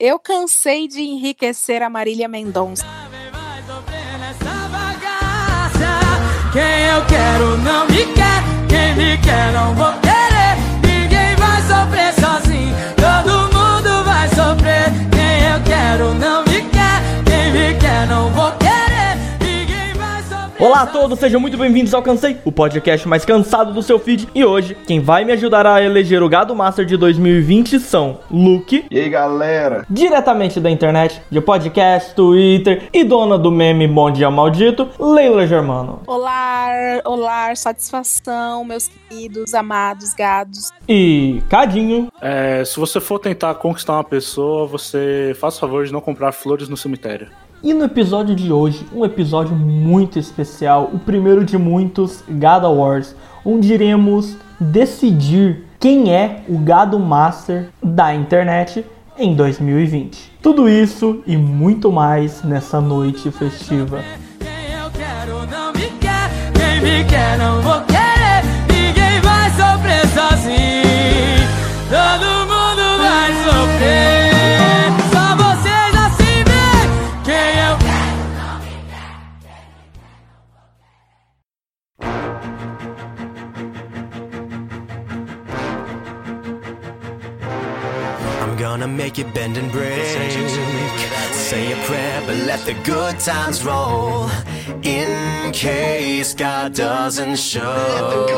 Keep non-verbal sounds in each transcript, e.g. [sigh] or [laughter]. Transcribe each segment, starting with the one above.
Eu cansei de enriquecer a Marília Mendonça. Quem eu quero não me quer, quem me quer não vou Olá a todos, sejam muito bem-vindos ao Cansei, o podcast mais cansado do seu feed. E hoje, quem vai me ajudar a eleger o Gado Master de 2020 são Luke. E aí, galera? Diretamente da internet, de podcast, Twitter e dona do meme Bom Dia Maldito, Leila Germano. Olá, olá, satisfação, meus queridos, amados gados. E Cadinho. É, se você for tentar conquistar uma pessoa, você faz o favor de não comprar flores no cemitério. E no episódio de hoje, um episódio muito especial, o primeiro de muitos Gado Awards, onde iremos decidir quem é o Gado Master da internet em 2020. Tudo isso e muito mais nessa noite festiva. Sozinho, todo mundo vai sofrer. Gonna make it bend and break. Say a prayer, but let the good times roll. In case God doesn't show.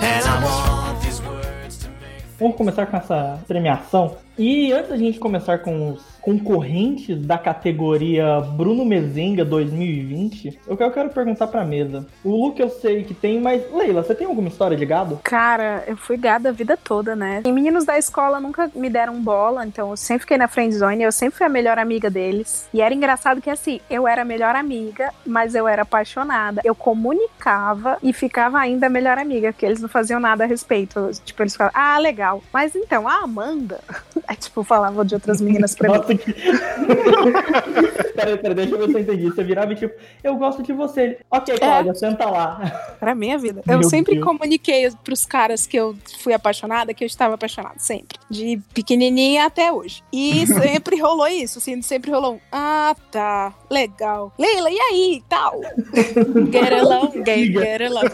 And I want these words to make. Vamos começar com essa premiação. E antes da gente começar com os concorrentes da categoria Bruno Mezenga 2020, eu quero, eu quero perguntar pra mesa. O Luke eu sei que tem, mas Leila, você tem alguma história de gado? Cara, eu fui gada a vida toda, né? E meninos da escola nunca me deram bola, então eu sempre fiquei na friend zone, eu sempre fui a melhor amiga deles. E era engraçado que assim, eu era a melhor amiga, mas eu era apaixonada. Eu comunicava e ficava ainda a melhor amiga, porque eles não faziam nada a respeito. Tipo, eles falavam, ah, legal. Mas então, a Amanda, [laughs] é tipo, falava de outras meninas pra mim. Que... [laughs] peraí, peraí, deixa eu ver se eu entendi. Você virava e tipo, eu gosto de você. Ok, Cláudia, senta lá. Pra minha vida. Eu Meu sempre Deus. comuniquei pros caras que eu fui apaixonada, que eu estava apaixonada, sempre. De pequenininha até hoje. E [laughs] sempre rolou isso, assim, sempre rolou um, ah, tá, legal. Leila, e aí, tal? [laughs] Get along, gay, get along.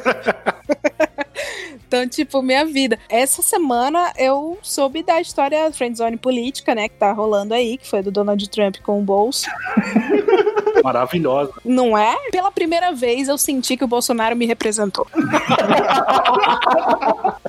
Então, tipo, minha vida. Essa semana eu soube da história friendzone política, né, que tá rolando aí, que foi do Donald Trump com o bolso. [laughs] Maravilhosa. Não é? Pela primeira vez eu senti que o Bolsonaro me representou. [laughs]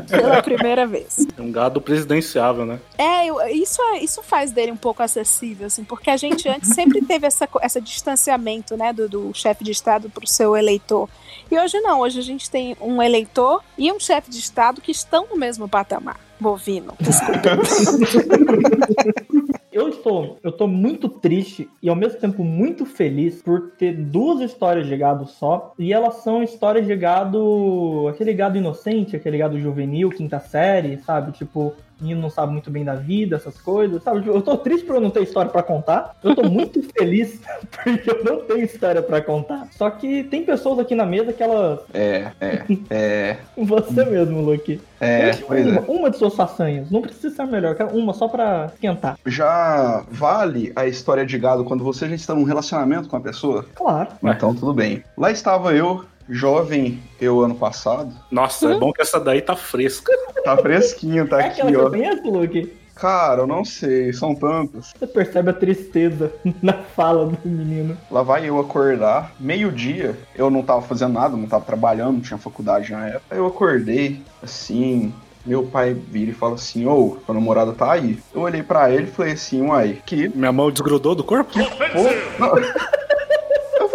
Pela primeira vez. É um gado presidenciável, né? É, eu- isso, é- isso faz dele um pouco acessível, assim, porque a gente antes sempre teve essa, esse distanciamento, né, do, do chefe de Estado pro seu eleitor. E hoje não, hoje a gente tem um eleitor e um chefe de Estado que estão no mesmo patamar. Bovino, desculpa. [laughs] Eu estou, eu tô muito triste e ao mesmo tempo muito feliz por ter duas histórias de gado só. E elas são histórias de gado. aquele gado inocente, aquele gado juvenil, quinta série, sabe? Tipo, menino não sabe muito bem da vida, essas coisas, sabe? Eu tô triste por eu não ter história pra contar. Eu tô muito [laughs] feliz [laughs] porque eu não tenho história pra contar. Só que tem pessoas aqui na mesa que elas. É, é, é, [laughs] Você mesmo, Luke. é, pois uma, é. uma de suas façanhas. Não precisa ser melhor, quero uma só pra esquentar. Já vale a história de gado quando você já está num relacionamento com a pessoa? Claro. Então tudo bem. Lá estava eu, jovem, eu ano passado. Nossa, é bom que essa daí tá fresca. Tá fresquinho, tá É aqui, aquela que ó. eu conheço, Luke? Cara, eu não sei, são tantos. Você percebe a tristeza [laughs] na fala do menino. Lá vai eu acordar, meio-dia, eu não tava fazendo nada, não tava trabalhando, não tinha faculdade na época. Aí eu acordei, assim, meu pai vira e fala assim, ô, tua namorada tá aí. Eu olhei pra ele e falei assim, uai, que Minha mão desgrudou do corpo? fofo. Não. [laughs]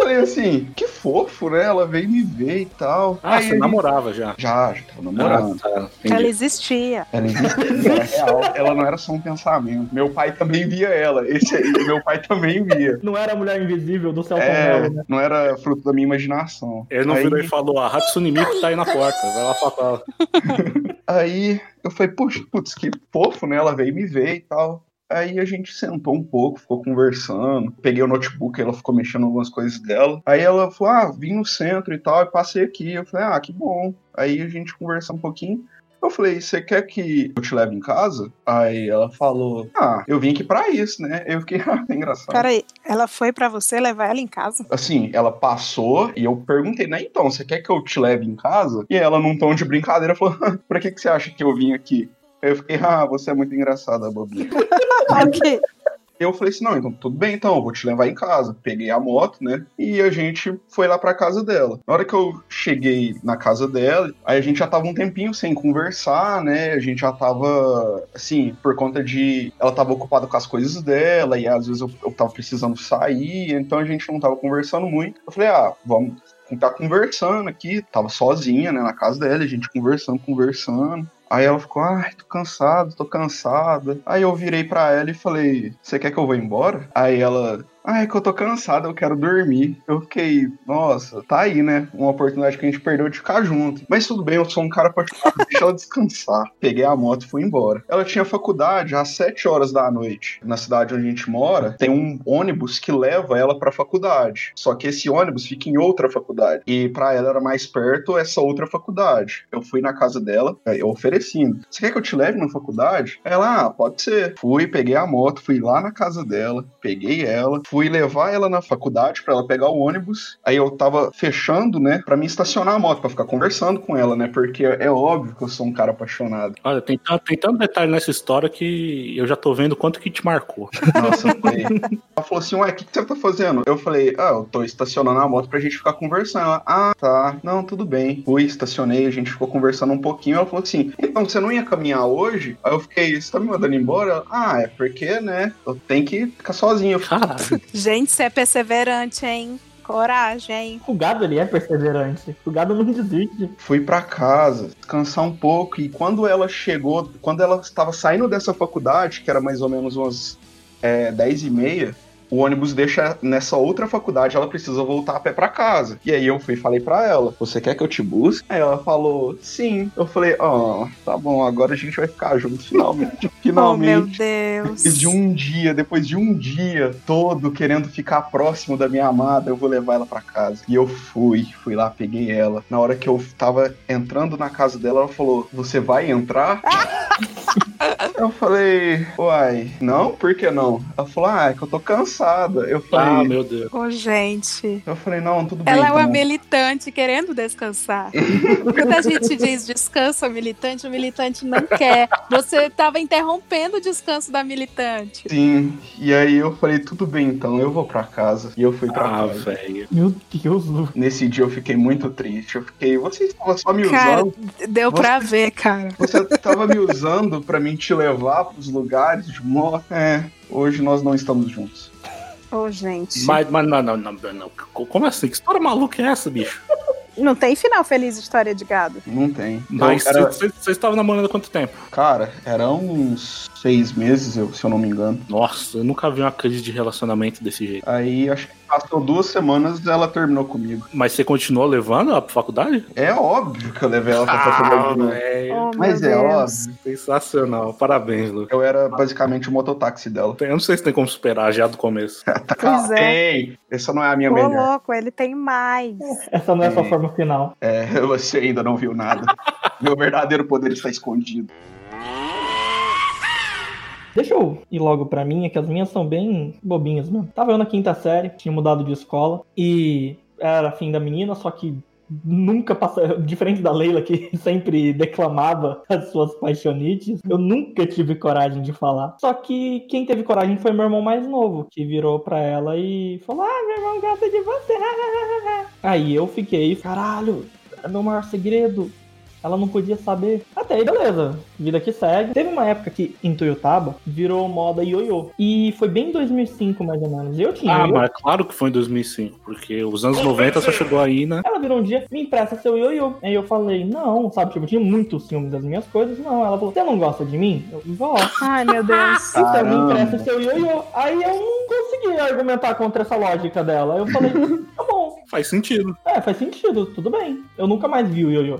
Eu falei assim, que fofo, né? Ela veio me ver e tal. Ah, Aí você ele- namorava já. Já, já tava namorando. Ah, tá. Ela existia. Ela existia, era real. Ela não era só um pensamento. Meu pai também via ela. Esse aí, meu pai também via. Não era a mulher invisível do Celton É, Mello, né? não era fruto da minha imaginação. Ele não aí, virou e falou, a Hatsune Miku tá aí na porta, vai lá falar ela. [laughs] aí eu falei, puxa, putz, que fofo, né? Ela veio me ver e tal. Aí a gente sentou um pouco, ficou conversando. Peguei o notebook, ela ficou mexendo algumas coisas dela. Aí ela falou: Ah, vim no centro e tal, e passei aqui. Eu falei: Ah, que bom. Aí a gente conversou um pouquinho. Eu falei, você quer que eu te leve em casa? Aí ela falou, ah, eu vim aqui pra isso, né? Eu fiquei, [laughs] ah, é engraçado. Peraí, ela foi pra você levar ela em casa? Assim, ela passou e eu perguntei, né? Então, você quer que eu te leve em casa? E ela, num tom de brincadeira, falou, [laughs] pra que, que você acha que eu vim aqui? Aí eu fiquei, ah, você é muito engraçada, bobinha. [laughs] ok. Eu falei assim, não, então tudo bem, então, eu vou te levar em casa. Peguei a moto, né? E a gente foi lá pra casa dela. Na hora que eu cheguei na casa dela, aí a gente já tava um tempinho sem conversar, né? A gente já tava, assim, por conta de. Ela tava ocupada com as coisas dela, e às vezes eu, eu tava precisando sair, então a gente não tava conversando muito. Eu falei, ah, vamos tá conversando aqui, tava sozinha, né, na casa dela, a gente conversando, conversando. Aí ela ficou, ai, tô cansado, tô cansada. Aí eu virei pra ela e falei, você quer que eu vá embora? Aí ela, ah, é que eu tô cansado, eu quero dormir. Eu fiquei, nossa, tá aí, né? Uma oportunidade que a gente perdeu de ficar junto. Mas tudo bem, eu sou um cara apaixonado, [laughs] deixa ela descansar. Peguei a moto e fui embora. Ela tinha faculdade às 7 horas da noite. Na cidade onde a gente mora, tem um ônibus que leva ela pra faculdade. Só que esse ônibus fica em outra faculdade. E pra ela era mais perto essa outra faculdade. Eu fui na casa dela, eu oferecendo. Você quer que eu te leve na faculdade? Ela, ah, pode ser. Fui, peguei a moto, fui lá na casa dela, peguei ela, fui levar ela na faculdade para ela pegar o ônibus. Aí eu tava fechando, né, para me estacionar a moto, para ficar conversando com ela, né, porque é óbvio que eu sou um cara apaixonado. Olha, tem, tanto- tem tanto detalhe nessa história que eu já tô vendo quanto que te marcou. Nossa, [laughs] foi. Ela falou assim: Ué, o que, que você tá fazendo? Eu falei: Ah, eu tô estacionando a moto pra gente ficar conversando. Ela, ah, tá. Não, tudo bem. Fui, estacionei, a gente ficou conversando um pouquinho. Ela falou assim: Então, você não ia caminhar hoje? Aí eu fiquei: Você tá me mandando embora? Ela, ah, é porque, né? Eu tenho que ficar sozinho. Caralho. Gente, você é perseverante, hein? Coragem, hein? O gado ele é perseverante. O gado não desiste. fui pra casa, descansar um pouco. E quando ela chegou, quando ela estava saindo dessa faculdade, que era mais ou menos umas é, 10 e meia, o ônibus deixa nessa outra faculdade, ela precisa voltar a pé pra casa. E aí eu fui e falei pra ela: Você quer que eu te busque? Aí ela falou: Sim. Eu falei: Ó, tá bom, agora a gente vai ficar junto [laughs] finalmente. [laughs] Oh, meu finalmente. Deus. Depois de um dia, depois de um dia todo querendo ficar próximo da minha amada, eu vou levar ela pra casa. E eu fui, fui lá, peguei ela. Na hora que eu tava entrando na casa dela, ela falou: Você vai entrar? [laughs] eu falei: Uai, não? Por que não? Ela falou: Ah, é que eu tô cansada. Eu Ah, falei: meu Deus. Ô, gente. Eu falei: Não, tudo bem. Ela é uma então." militante querendo descansar. Quando a gente diz descanso ao militante, o militante não quer. Você tava interrompendo o descanso da militante. Sim, e aí eu falei: Tudo bem, então, eu vou pra casa. E eu fui pra Ah, casa. velho. Meu Deus, Lu. Nesse dia eu fiquei muito triste. Eu fiquei: Você estava só me Cara, usando. deu pra ver, cara. Você tava me usando pra mim te levar pros lugares de moto. É, hoje nós não estamos juntos. Ô, gente. Mas, mas não, não, não, não. Como assim? Que história maluca é essa, bicho? Não tem final feliz história de gado. Não tem. Mas era- vocês estavam namorando há quanto tempo? cara, eram uns seis meses, eu- se eu não me engano. Nossa, eu nunca vi uma crise de relacionamento desse jeito. Aí acho que passou duas semanas e ela terminou comigo. Mas você continuou levando ela pra faculdade? É óbvio que eu levei ela pra faculdade. de novo. velho. Oh, Mas é Deus. óbvio. Sensacional. Parabéns, Lu. Eu era basicamente o mototáxi dela. Eu não sei se tem como superar já do começo. [laughs] Pois é. Ei, essa não é a minha Ô, melhor. louco, ele tem mais. Essa não é a sua É. forma final. É, [laughs] você ainda não viu nada. [laughs] Meu verdadeiro poder está escondido. Deixa eu ir logo pra minha, que as minhas são bem bobinhas, mano. Tava eu na quinta série, tinha mudado de escola e era fim da menina, só que nunca passou, diferente da Leila que [laughs] sempre declamava as suas paixonites, eu nunca tive coragem de falar. Só que quem teve coragem foi meu irmão mais novo, que virou pra ela e falou: "Ah, meu irmão gosta de você". [laughs] Aí eu fiquei, caralho, é meu maior segredo. Ela não podia saber. Até aí, beleza. Vida que segue. Teve uma época que em Toyotaba virou moda ioiô. E foi bem em 2005, mais ou menos. Eu tinha Ah, ioiô. mas claro que foi em 2005, porque os anos 90 só chegou aí, né? Ela virou um dia, me empresta seu ioiô. Aí eu falei, não, sabe? Tipo, eu tinha muito ciúme das minhas coisas. Não, ela falou, você não gosta de mim? Eu, gosto. Ai, meu Deus. Então me empresta seu ioiô. Aí eu não consegui argumentar contra essa lógica dela. Aí eu falei, tá bom. [laughs] Faz sentido. É, faz sentido, tudo bem. Eu nunca mais vi o ioiô.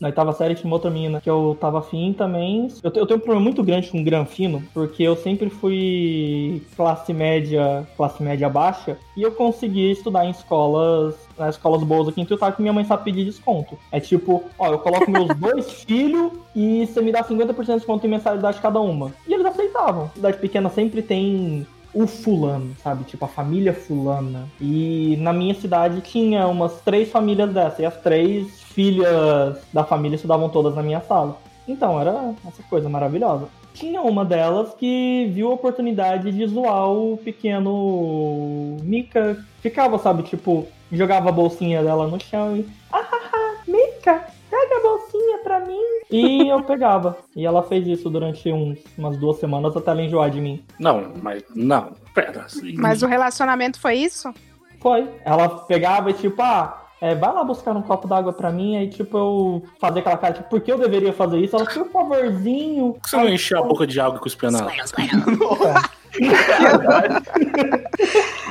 Na oitava série tinha uma outra menina que eu tava afim também. Eu, eu tenho um problema muito grande com granfino, porque eu sempre fui classe média, classe média baixa, e eu consegui estudar em escolas, nas escolas boas aqui em Tuiutá, que minha mãe sabe pedir desconto. É tipo, ó, eu coloco meus [laughs] dois filhos e você me dá 50% de desconto em mensalidade cada uma. E eles aceitavam. Cidade pequena sempre tem o fulano, sabe? Tipo, a família fulana. E na minha cidade tinha umas três famílias dessa. E as três filhas da família estudavam todas na minha sala. Então, era essa coisa maravilhosa. Tinha uma delas que viu a oportunidade de zoar o pequeno Mika. Ficava, sabe, tipo, jogava a bolsinha dela no chão e. Ah, ah, ah, Mika, pega a bolsinha pra mim. E eu pegava. E ela fez isso durante uns, umas duas semanas até ela enjoar de mim. Não, mas não. Pera. assim, Mas o relacionamento foi isso? Foi. Ela pegava e tipo, ah, é, vai lá buscar um copo d'água pra mim. Aí, tipo, eu fazia aquela cara, tipo, por que eu deveria fazer isso? Ela, por favorzinho. Por que você não encheu a boca de água e cuspiu nela?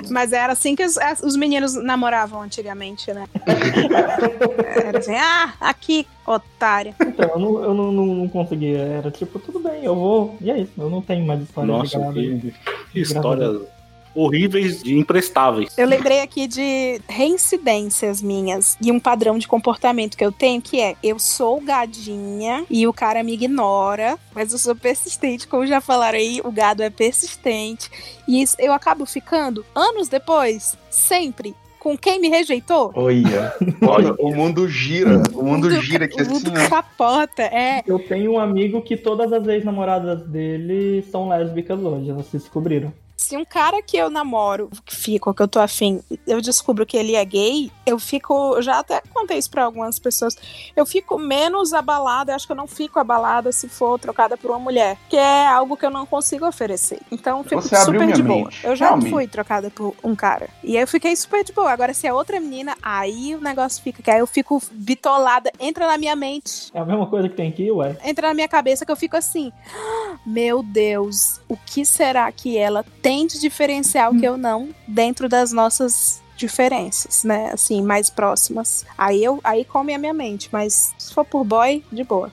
Mas era assim que os, os meninos namoravam antigamente, né? [laughs] Era assim, ah, aqui, otária. Então, eu não, eu não, não, não conseguia. Era tipo, tudo bem, eu vou. E é isso, eu não tenho mais história de Nossa, gado. que, que histórias horríveis e imprestáveis. Eu lembrei aqui de reincidências minhas e um padrão de comportamento que eu tenho, que é eu sou gadinha e o cara me ignora, mas eu sou persistente, como já falaram aí, o gado é persistente. E isso, eu acabo ficando, anos depois, sempre, com quem me rejeitou. Olha, [laughs] olha, o mundo gira. O mundo gira aqui o mundo assim, ó. capota, é. Eu tenho um amigo que todas as ex-namoradas dele são lésbicas hoje, elas se descobriram. Se um cara que eu namoro, que fico, que eu tô afim, eu descubro que ele é gay, eu fico. Eu já até contei isso pra algumas pessoas. Eu fico menos abalada, eu acho que eu não fico abalada se for trocada por uma mulher, que é algo que eu não consigo oferecer. Então eu fico Você super de boa. mente, Eu já fui trocada por um cara. E aí eu fiquei super de boa. Agora, se é outra menina, aí o negócio fica, que aí eu fico bitolada, entra na minha mente É a mesma coisa que tem aqui, ué. entra na minha cabeça que eu fico assim: "Ah, meu Deus, o que será que ela tem de diferencial que eu não dentro das nossas diferenças, né? Assim, mais próximas. Aí eu aí come a minha mente, mas se for por boy, de boa.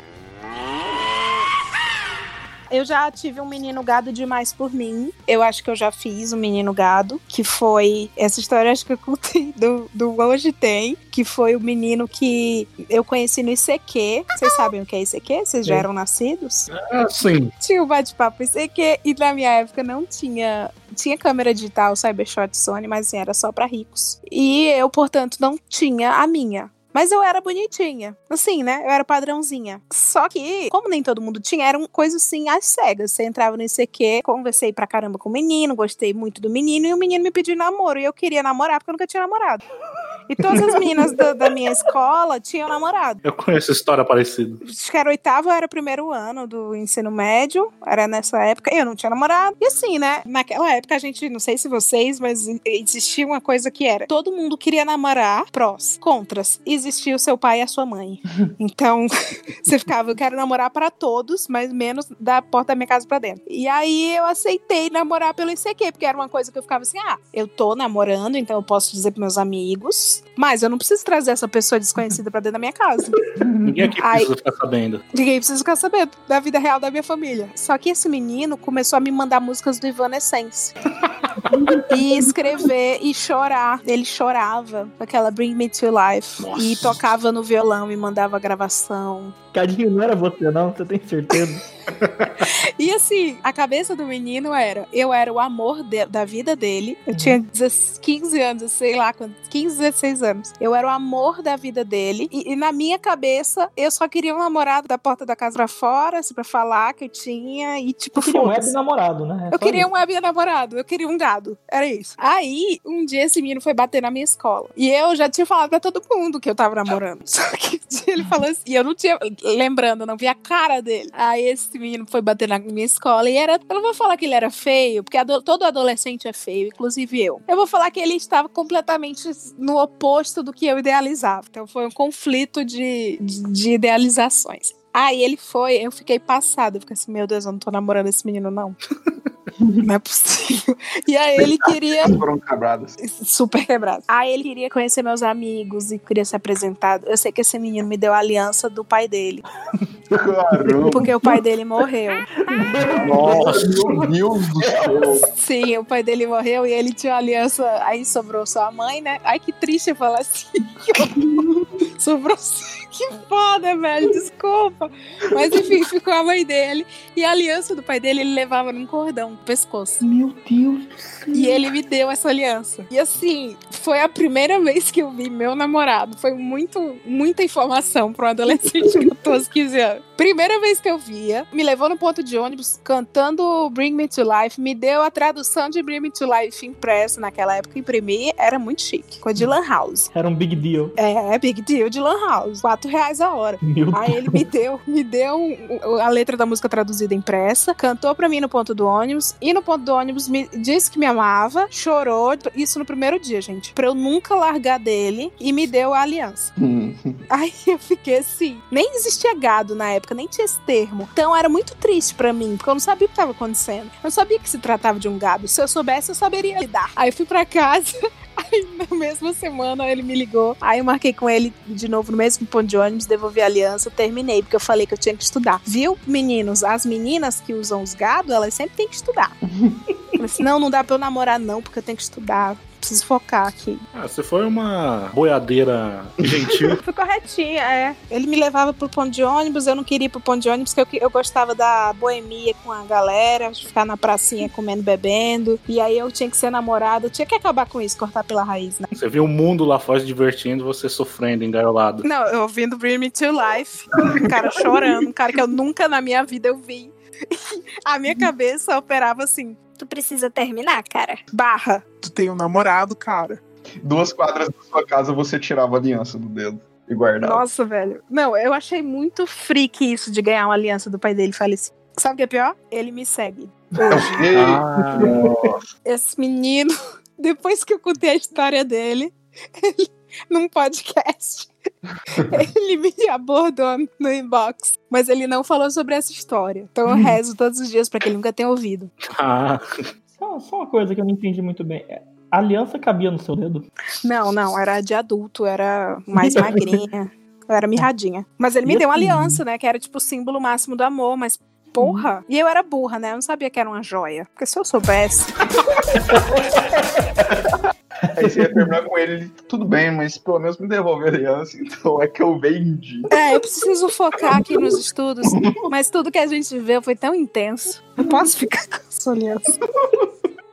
Eu já tive um menino gado demais por mim. Eu acho que eu já fiz um menino gado, que foi. Essa história acho que eu contei do, do Hoje Tem, que foi o menino que eu conheci no ICQ. Vocês sabem o que é ICQ? Vocês já eram nascidos? Ah, sim. Tinha o bate-papo ICQ e na minha época não tinha. Tinha câmera digital, Cybershot Sony, mas assim, era só pra ricos. E eu, portanto, não tinha a minha. Mas eu era bonitinha. Assim, né? Eu era padrãozinha. Só que, como nem todo mundo tinha, eram coisas assim às cegas. Você entrava no ICQ, conversei pra caramba com o menino, gostei muito do menino, e o menino me pediu namoro. E eu queria namorar porque eu nunca tinha namorado. E todas as meninas da, da minha escola tinham namorado. Eu conheço história parecida. Acho que era oitavo, era o primeiro ano do ensino médio, era nessa época, eu não tinha namorado. E assim, né? Naquela época a gente, não sei se vocês, mas existia uma coisa que era: todo mundo queria namorar, prós, contras. Existia o seu pai e a sua mãe. [laughs] Então, [laughs] você ficava, eu quero namorar pra todos, mas menos da porta da minha casa pra dentro. E aí eu aceitei namorar pelo ICQ, porque era uma coisa que eu ficava assim: ah, eu tô namorando, então eu posso dizer pros meus amigos, mas eu não preciso trazer essa pessoa desconhecida pra dentro da minha casa. Ninguém aqui Ai. precisa ficar sabendo. Ninguém precisa ficar sabendo da vida real da minha família. Só que esse menino começou a me mandar músicas do Evanescence. e escrever e chorar. Ele chorava com aquela Bring Me to Life. Nossa. E tocava no violão e mandava gravação. Cadinho, não era você, não? Você tem certeza? [laughs] E assim, a cabeça do menino era: eu era o amor de- da vida dele. Eu tinha 16, 15 anos, sei lá, quantos, 15, 16 anos. Eu era o amor da vida dele. E, e na minha cabeça, eu só queria um namorado da porta da casa pra fora, assim, pra falar que eu tinha. E tipo, Eu queria um web namorado, né? É Eu queria isso. um web namorado, eu queria um gado. Era isso. Aí, um dia esse menino foi bater na minha escola. E eu já tinha falado pra todo mundo que eu tava namorando. [laughs] Só que um dia ele falou assim, e eu não tinha, lembrando, não vi a cara dele. Aí esse menino foi bater na minha escola e era, eu não vou falar que ele era feio, porque ado- todo adolescente é feio, inclusive eu. Eu vou falar que ele estava completamente no oposto do que eu idealizava. Então foi um conflito de, de, de idealizações. Aí ele foi, eu fiquei passada, eu fiquei assim, meu Deus, eu não tô namorando esse menino, não. [laughs] Não é possível. E aí ele queria. Foram quebradas. Super quebrado. Aí ele queria conhecer meus amigos e queria ser apresentado. Eu sei que esse menino me deu a aliança do pai dele. Caramba. Porque o pai dele morreu. Nossa, meu Deus do céu. Sim, o pai dele morreu e ele tinha uma aliança. Aí sobrou só a mãe, né? Ai, que triste eu falar assim. Que sobrou. [laughs] Que foda, velho. Desculpa. Mas enfim, ficou a mãe dele. E a aliança do pai dele ele levava num cordão no pescoço. Meu Deus do céu. E ele me deu essa aliança. E assim, foi a primeira vez que eu vi meu namorado. Foi muito, muita informação para um adolescente de 14, 15 anos. Primeira vez que eu via, me levou no ponto de ônibus cantando Bring Me to Life, me deu a tradução de Bring Me to Life impressa naquela época, imprimir, era muito chique, com a de Lan House. Era um big deal. É, big deal de Lan House, 4 reais a hora. Meu Aí ele me deu, me deu a letra da música traduzida impressa, cantou pra mim no ponto do ônibus, e no ponto do ônibus me disse que me amava, chorou, isso no primeiro dia, gente, pra eu nunca largar dele, e me deu a aliança. Hum. Aí eu fiquei assim, nem existia gado na época, nem tinha esse termo. Então era muito triste pra mim, porque eu não sabia o que estava acontecendo. Eu não sabia que se tratava de um gado. Se eu soubesse, eu saberia lidar. Aí eu fui pra casa. Aí na mesma semana ele me ligou. Aí eu marquei com ele de novo no mesmo ponto de ônibus, devolvi a aliança, terminei, porque eu falei que eu tinha que estudar. Viu, meninos? As meninas que usam os gados, elas sempre têm que estudar. [laughs] Falei assim, não, não dá pra eu namorar, não, porque eu tenho que estudar. Preciso focar aqui. Ah, você foi uma boiadeira gentil. [laughs] Fui corretinha, é. Ele me levava pro ponto de ônibus, eu não queria ir pro ponto de ônibus, porque eu, eu gostava da boemia com a galera, de ficar na pracinha comendo, bebendo. E aí eu tinha que ser namorada, eu tinha que acabar com isso, cortar pela raiz, né? Você viu o mundo lá fora se divertindo, você sofrendo, engaiolado. Não, eu ouvindo Bring Me to Life, um cara chorando, um cara que eu nunca na minha vida eu vi. [laughs] A minha cabeça operava assim: tu precisa terminar, cara. Barra. Tu tem um namorado, cara. Duas quadras da sua casa você tirava a aliança do dedo e guardava. Nossa, velho. Não, eu achei muito freak isso de ganhar uma aliança do pai dele falecido. Sabe o que é pior? Ele me segue. Hoje. [laughs] Ah, Esse menino, [laughs] depois que eu contei a história dele, [laughs] ele, num podcast, [laughs] ele me abordou no inbox. Mas ele não falou sobre essa história. Então eu rezo todos os dias pra que ele nunca tenha ouvido. ah, Só, só uma coisa que eu não entendi muito bem. A aliança cabia no seu dedo? Não, não, era de adulto, era mais [laughs] magrinha. Eu era mirradinha. Mas ele me E deu uma assim? aliança, né? Que era tipo o símbolo máximo do amor, mas. Porra! E eu era burra, né? Eu não sabia que era uma joia. Porque se eu soubesse. [laughs] [laughs] Aí você ia terminar com ele, ele, tudo bem, mas pelo menos me devolve a aliança, [laughs] então é que eu vendi. É, eu preciso focar aqui nos estudos, mas tudo que a gente viveu foi tão intenso. Eu posso ficar com essa aliança. [laughs]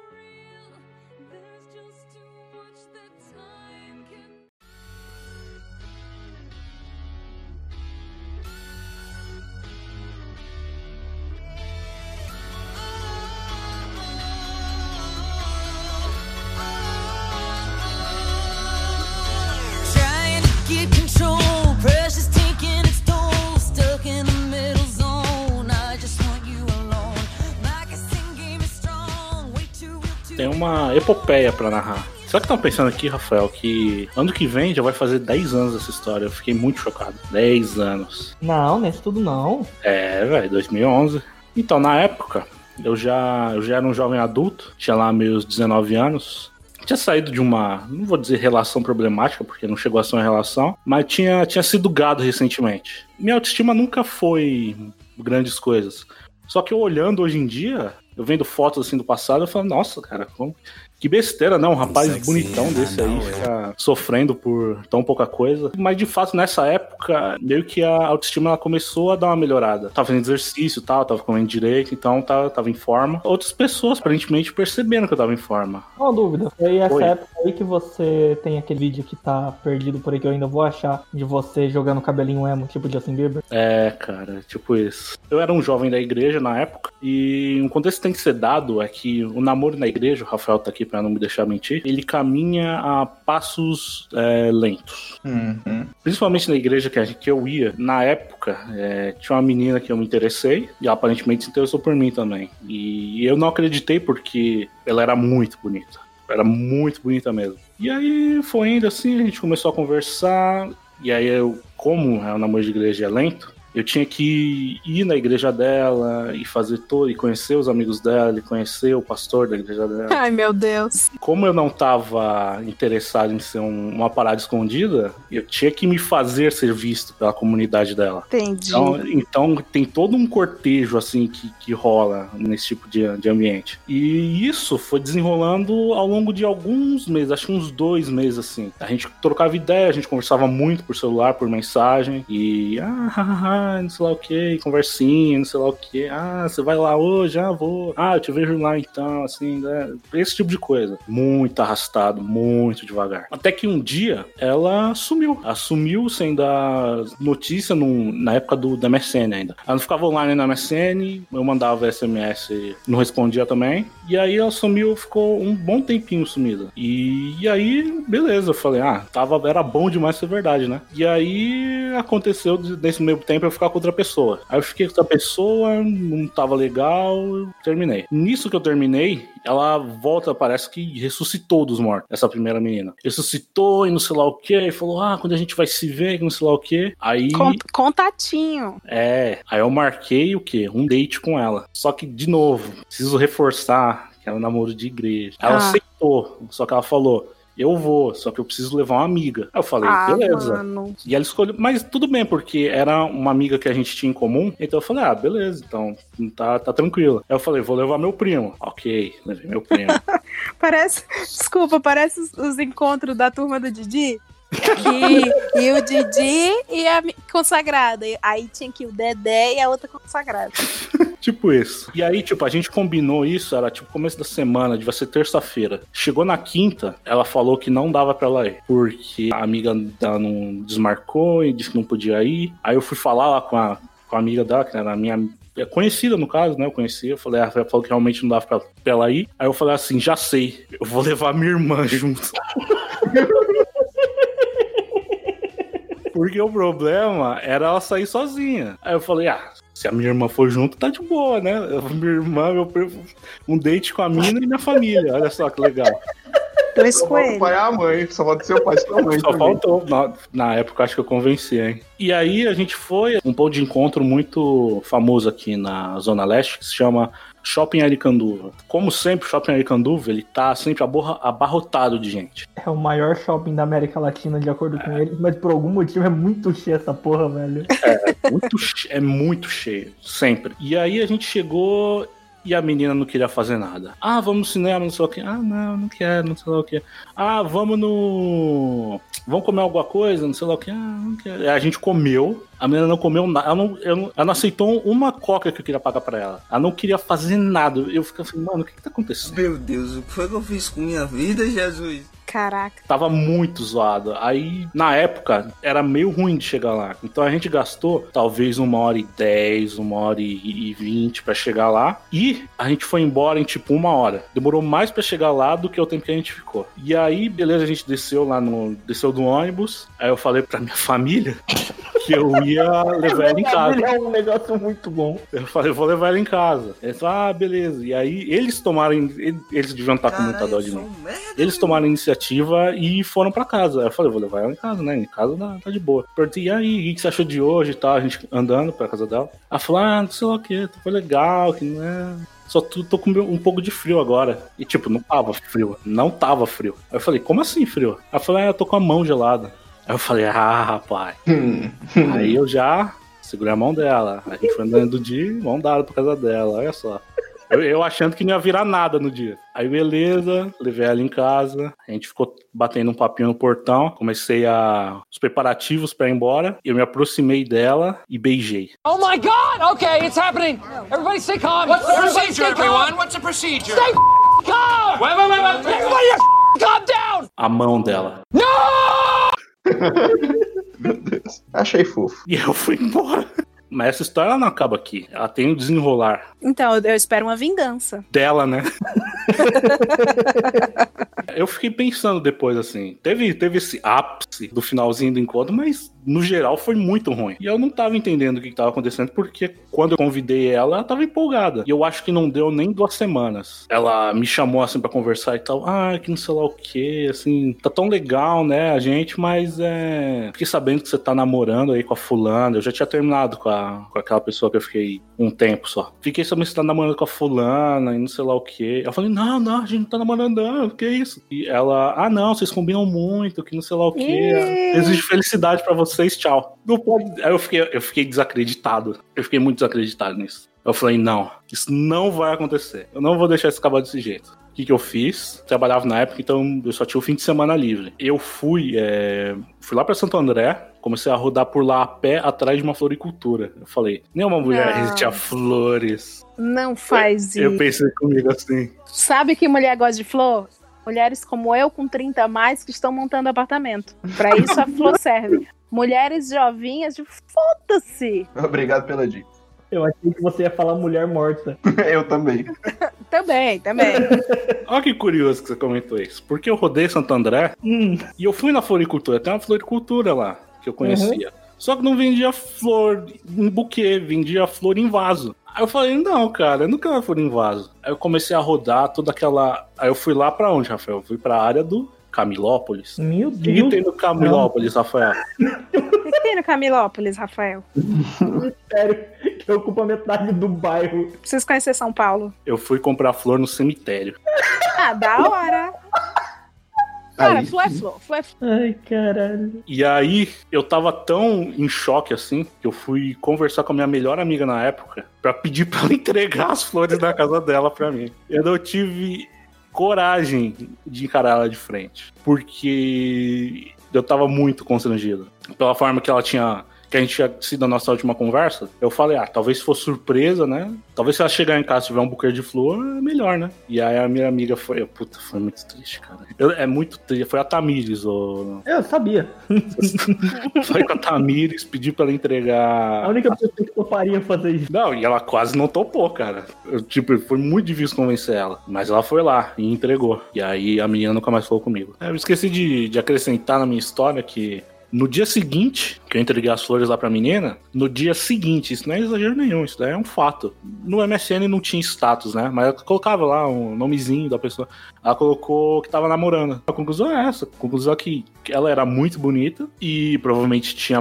uma epopeia pra narrar. Será que estão pensando aqui, Rafael, que ano que vem já vai fazer 10 anos essa história? Eu fiquei muito chocado. 10 anos. Não, nesse tudo não. É, velho, 2011. Então, na época, eu já, eu já era um jovem adulto, tinha lá meus 19 anos. Tinha saído de uma, não vou dizer relação problemática, porque não chegou a ser uma relação, mas tinha, tinha sido gado recentemente. Minha autoestima nunca foi grandes coisas. Só que eu olhando hoje em dia, eu vendo fotos assim do passado, eu falo, nossa, cara, como- que besteira, né? Um rapaz Sexy, bonitão desse aí know, ficar sofrendo por tão pouca coisa. Mas de fato, nessa época, meio que a autoestima ela começou a dar uma melhorada. Tava fazendo exercício e tal, tava comendo direito, então tava, tava em forma. Outras pessoas, aparentemente, perceberam que eu tava em forma. Uma dúvida. Foi essa Oi. época aí que você tem aquele vídeo que tá perdido por aí que eu ainda vou achar de você jogando cabelinho emo, tipo Justin Bieber. É, cara, tipo isso. Eu era um jovem da igreja na época, e um contexto que tem que ser dado é que o namoro na igreja, o Rafael tá aqui pra não me deixar mentir, ele caminha a passos é, lentos. Uhum. Principalmente na igreja que, a que eu ia, na época, é, tinha uma menina que eu me interessei, e ela aparentemente se interessou por mim também. E eu não acreditei porque ela era muito bonita. Era muito bonita mesmo. E aí foi indo assim, a gente começou a conversar, e aí eu, como é um namoro de igreja é lento, Eu tinha que ir na igreja dela e fazer todo, e conhecer os amigos dela, e conhecer o pastor da igreja dela. [laughs] Ai, meu Deus. Como eu não tava interessado em ser um- uma parada escondida, eu tinha que me fazer ser visto pela comunidade dela. Entendi. Então, então tem todo um cortejo assim que, que rola nesse tipo de, de ambiente. E isso foi desenrolando ao longo de alguns meses, acho que uns dois meses assim. A gente trocava ideia, a gente conversava muito por celular, por mensagem. E ah, não sei lá o que, conversinha, não sei lá o que. Ah, você vai lá hoje? Ah, vou. Ah, eu te vejo lá então, assim, né? Esse tipo de coisa. Muito arrastado, muito devagar. Até que um dia ela sumiu. Ela sumiu sem dar notícia num- na época do, da MSN ainda. Ela não ficava online na MSN, eu mandava SMS, não respondia também. E aí ela sumiu, ficou um bom tempinho sumida. E, e aí, beleza, eu falei, ah, tava, era bom demais ser verdade, né? E aí aconteceu nesse meio tempo ficar com outra pessoa. Aí eu fiquei com outra pessoa, não tava legal, eu terminei. Nisso que eu terminei, ela volta, parece que ressuscitou dos mortos, essa primeira menina. Ressuscitou e não sei lá o que, e falou, ah, quando a gente vai se ver, não sei lá o que. Aí. Con- Contatinho. É, aí eu marquei o quê? Um date com ela. Só que, de novo, preciso reforçar que era um namoro de igreja. Ela Ah. aceitou, só que ela falou. Eu vou, só que eu preciso levar uma amiga. Aí eu falei, ah, beleza. mano. E ela escolheu, mas tudo bem, porque era uma amiga que a gente tinha em comum. Então eu falei, ah, beleza, então tá, tá tranquilo. Aí eu falei, vou levar meu primo. Ok, levei meu primo. [laughs] Parece. Desculpa, parece os, os encontros da turma do Didi. Que, e o Didi e a consagrada. E Aí tinha que o Dedé e a outra consagrada. [laughs] tipo isso. E aí, tipo, a gente combinou isso, era tipo começo da semana, devia ser terça-feira. Chegou na quinta, ela falou que não dava pra ela ir, porque a amiga dela não desmarcou e disse que não podia ir. Aí eu fui falar lá com a, com a amiga dela, que era a minha é conhecida no caso, né? Eu conhecia. Eu falei, ela falou que realmente não dava pra, pra ela ir. Aí eu falei assim, já sei, eu vou levar minha irmã [laughs] junto. Porque o problema era ela sair sozinha. Aí eu falei, ah, se a minha irmã for junto, tá de boa, né? Eu- Minha irmã, meu um date com a mina e minha família. Olha só que legal. Dois Só falta o coelhos. pai e a mãe, só pode ser o pai e a [laughs] mãe. Só também. faltou. Na, na época, acho que eu convenci, hein? E aí a gente foi um ponto de encontro muito famoso aqui na Zona Leste, que se chama Shopping Aricanduva. Como sempre, o Shopping Aricanduva, ele tá sempre abarrotado de gente. É o maior shopping da América Latina, de acordo com eles, mas por algum motivo é muito cheio essa porra, velho. Muito che- é muito cheio, sempre. E aí a gente chegou e a menina não queria fazer nada. Ah, vamos no cinema, não sei o que. Ah, não, não quero, não sei lá o que. Ah, vamos no. Vamos comer alguma coisa, não sei lá o que. Ah, não quero. A gente comeu, a menina não comeu nada. Ela não- ela não aceitou uma coca que eu queria pagar pra ela. Ela não queria fazer nada. Eu ficava assim, mano, o que que tá acontecendo? Meu Deus, o que foi que eu fiz com minha vida, Jesus? Caraca. Tava muito zoado. Aí, na época, era meio ruim de chegar lá. Então a gente gastou talvez uma hora e dez, uma hora e vinte pra chegar lá. E a gente foi embora em tipo uma hora. Demorou mais pra chegar lá do que o tempo que a gente ficou. E aí, beleza, a gente desceu lá no. desceu do ônibus. Aí eu falei pra minha [laughs] família que eu ia levar ela em casa. É um negócio muito bom. Eu falei, eu vou levar ela em casa. Eles falaram, ah, beleza. E aí eles tomaram. Eles deviam estar com muita dó de mim. Eles tomaram a iniciativa e foram pra casa. Aí eu falei, vou levar ela em casa, né? Em casa tá, tá de boa. Perguntei, e aí, o que você achou de hoje e tal? A gente andando pra casa dela. Ela falou, ah, não sei lá o que, foi legal, que não é. Só tô, tô com um pouco de frio agora. E tipo, não tava frio. Não tava frio. Aí eu falei, como assim frio? Ela falou, ah, eu tô com a mão gelada. Aí eu falei, ah, rapaz. [laughs] Aí eu já segurei a mão dela. A gente foi andando de mão dada pra casa dela, olha só. Eu, eu achando que não ia virar nada no dia. Aí beleza, levei ela em casa, a gente ficou batendo um papinho no portão, comecei a os preparativos pra ir embora, eu me aproximei dela e beijei. Oh my god! Okay, it's happening! Everybody stay calm! What's the procedure, everyone? What's the procedure? Stay calm! Wait, wait, wait, wait! Everybody calm down! A mão dela. [laughs] Meu Deus. Achei fofo. E eu fui embora. Mas essa história não acaba aqui. Ela tem o desenrolar Então, eu- espero uma vingança. dela, né? [laughs] Eu fiquei pensando depois, assim, teve, teve esse ápice do finalzinho do encontro, mas no geral foi muito ruim. E eu não tava entendendo o que, que tava acontecendo, porque quando eu convidei ela, ela tava empolgada. E eu acho que não deu nem duas semanas. Ela me chamou assim pra conversar e tal. Ah, que não sei lá o que, assim, tá tão legal, né, a gente, mas é. Fiquei sabendo que você tá namorando aí com a fulana. Eu já tinha terminado com, a, com aquela pessoa que eu fiquei um tempo só. Fiquei sabendo que você tá namorando com a fulana e não sei lá o que. Eu falei, não, não, a gente não tá namorando, não, que isso? E ela, ah, não, vocês combinam muito, que não sei lá o que. Ih. Desejo felicidade pra vocês, tchau. Não pode. Aí eu fiquei, eu fiquei desacreditado. Eu fiquei muito desacreditado nisso. Eu falei, não, isso não vai acontecer. Eu não vou deixar isso acabar desse jeito. O que, que eu fiz? Trabalhava na época, então eu só tinha o fim de semana livre. Eu fui, é, fui lá pra Santo André, comecei a rodar por lá a pé atrás de uma floricultura. Eu falei, nenhuma mulher Não. resiste a flores. Não faz Eu isso. pensei comigo assim. Sabe que mulher gosta de flor? Mulheres como eu, com 30 a mais, que estão montando apartamento. Pra isso a flor [laughs] serve. Mulheres jovinhas de foda-se. Obrigado pela dica. Eu achei que você ia falar mulher morta. [laughs] Eu também. Também, também. [laughs] Olha que curioso que você comentou isso. Porque eu rodei Santo André Hum, e eu fui na floricultura. Tem uma floricultura lá que eu conhecia. Só que não vendia flor em buquê, vendia flor em vaso. Aí eu falei, não, cara, eu não quero flor em vaso. Aí eu comecei a rodar toda aquela. Aí eu fui lá pra onde, Rafael? Eu fui pra área do Camilópolis. meu O que, Deus. tem no Camilópolis, Rafael? O que tem no Camilópolis, Rafael? Sério, que ocupa metade do bairro. Preciso conhecer São Paulo. Eu fui comprar flor no cemitério. Ah, da hora. Cara, Aí flor é flor. Flor é flor. Ai, caralho. E aí, eu tava tão em choque assim, que eu fui conversar com a minha melhor amiga na época pra pedir pra ela [laughs] entregar as flores da casa dela pra mim. Eu tive coragem de encarar ela de frente, porque eu tava muito constrangido. Pela forma que ela tinha. Que a gente tinha sido a nossa última conversa, eu falei, ah, talvez se for surpresa, né? Talvez se ela chegar em casa e tiver um buquê de flor, é melhor, né? E aí a minha amiga foi, puta, foi muito triste, cara. Eu- é muito triste, foi a Tamires, o, Eu sabia. [laughs] foi com a Tamires, pedi pra ela A entregar. única pessoa que toparia fazer isso. Não, e ela quase não topou, cara. Eu, tipo, foi muito difícil convencer ela. Mas ela foi lá e entregou. E aí a menina nunca mais falou comigo. Eu esqueci de, de acrescentar na minha história que. No dia seguinte, que eu entreguei as flores lá pra menina, no dia seguinte, isso não é exagero nenhum, isso daí é um fato. No MSN não tinha status, né? Mas eu colocava lá um nomezinho da pessoa. Ela colocou que tava namorando. A conclusão é essa. A conclusão é que ela era muito bonita e provavelmente tinha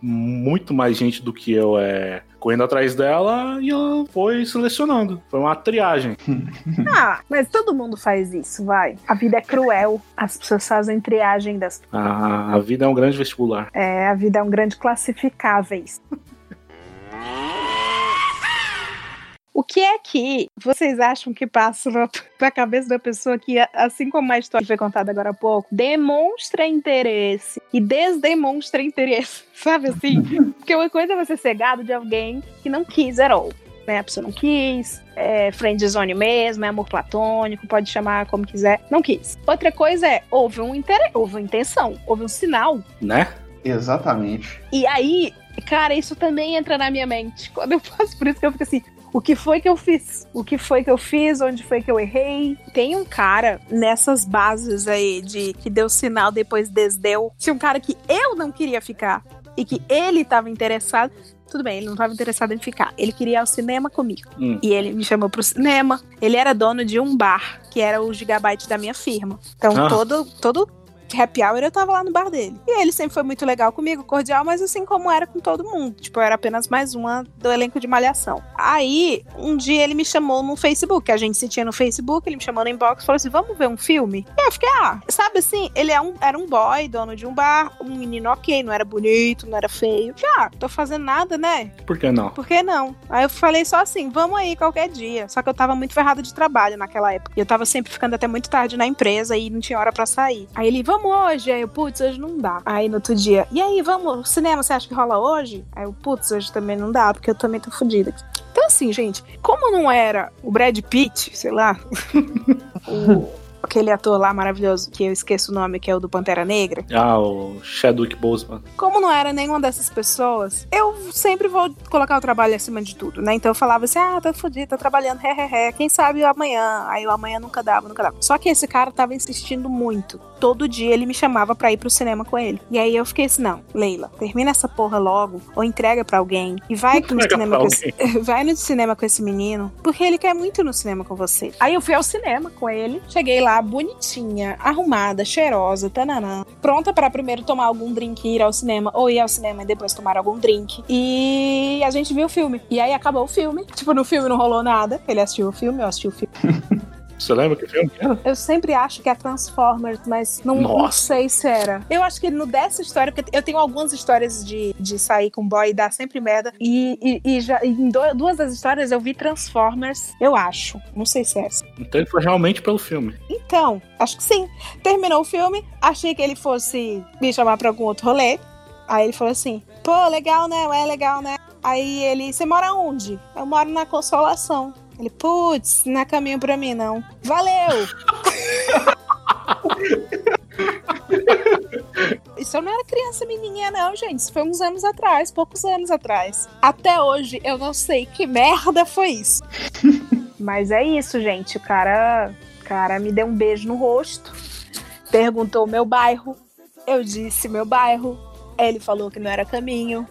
muito mais gente do que eu é, correndo atrás dela e ela foi selecionando. Foi uma triagem. [laughs] Ah, mas todo mundo faz isso, vai. A vida é cruel. As pessoas fazem triagem das. A, a vida é um grande vestibular. É, a vida é um grande classificáveis. O que é que vocês acham que passa na, [laughs] na cabeça da pessoa que, assim como a história que foi contada agora há pouco, demonstra interesse e desdemonstra interesse? [laughs] Sabe assim? Porque uma coisa é você ser gado de alguém que não quis at all. Né? A pessoa não quis, é friendzone mesmo, é amor platônico, pode chamar como quiser, não quis. Outra coisa é, houve um interesse, houve uma intenção, houve um sinal Né? Exatamente. e aí, cara, isso também entra na minha mente. Quando eu [laughs] passo por isso que eu fico assim, o que foi que eu fiz? O que foi que eu fiz? Onde foi que eu errei? Tem um cara nessas bases aí de que deu sinal depois desdeu. Tinha um cara que eu não queria ficar e que ele tava interessado. Tudo bem, ele não estava interessado em ficar. Ele queria ir ao cinema comigo. Hum. E ele me chamou pro cinema. Ele era dono de um bar, que era o Gigabyte da minha firma. Então, Ah. todo, todo happy hour eu tava lá no bar dele. E ele sempre foi muito legal comigo, cordial, mas assim como era com todo mundo. Tipo, eu era apenas mais uma do elenco de malhação. Aí, um dia ele me chamou no Facebook, a gente se tinha no Facebook, ele me chamou no inbox e falou assim: vamos ver um filme? E eu fiquei, ah, sabe assim, ele é um, era um boy, dono de um bar, um menino ok, não era bonito, não era feio. Já, ah, tô fazendo nada, né? Por que não? Por que não? Aí eu falei só assim, vamos aí qualquer dia. Só que eu tava muito ferrada de trabalho naquela época. E eu tava sempre ficando até muito tarde na empresa e não tinha hora pra sair. Aí ele, vamos hoje? Aí eu, putz, hoje não dá. Aí no outro dia, e aí, vamos, cinema, você acha que rola hoje? Aí eu, putz, hoje também não dá, porque eu também tô fodida. Então assim, gente, como não era o Brad Pitt, sei lá, [laughs] o aquele ator lá maravilhoso, que eu esqueço o nome, que é o do Pantera Negra. Ah, o Chadwick Boseman. Como não era nenhuma dessas pessoas, eu sempre vou colocar o trabalho acima de tudo, né? Então eu falava assim: ah, tá fudido, tá trabalhando, ré, ré, ré. Quem sabe amanhã? Aí o amanhã nunca dava, nunca dava. Só que esse cara tava insistindo muito. Todo dia ele me chamava pra ir pro cinema com ele. E aí eu fiquei assim: não, Leila, termina essa porra logo, ou entrega pra alguém, e vai no cinema com esse, [laughs] vai no cinema com esse menino, porque ele quer muito ir no cinema com você. Aí eu fui ao cinema com ele, cheguei lá bonitinha, arrumada, cheirosa, tananã, pronta pra primeiro tomar algum drink e ir ao cinema, ou ir ao cinema e depois tomar algum drink. E a gente viu o filme. E aí acabou o filme. Tipo, no filme não rolou nada. Ele assistiu o filme, eu assisti o filme. [laughs] Você lembra que filme que era? Eu sempre acho que é Transformers, mas não, não sei se era. Eu acho que no dessa história, porque eu tenho algumas histórias de, de sair com boy e dar sempre merda. E, e, e já, em do- duas das histórias eu vi Transformers, eu acho. Não sei se é essa. Então ele foi realmente pelo filme. Então, acho que sim. Terminou o filme, achei que ele fosse me chamar pra algum outro rolê. Aí ele falou assim: pô, legal, né? É legal, né? Aí ele, você mora onde? Eu moro na Consolação. Ele, putz, não é caminho pra mim, não. Valeu! [laughs] Isso eu não era criança menininha, não, gente. Isso foi uns anos atrás, poucos anos atrás. Até hoje eu não sei que merda foi isso. [laughs] Mas é isso, gente. O cara, cara me deu um beijo no rosto, perguntou o meu bairro. Eu disse meu bairro. Ele falou que não era caminho.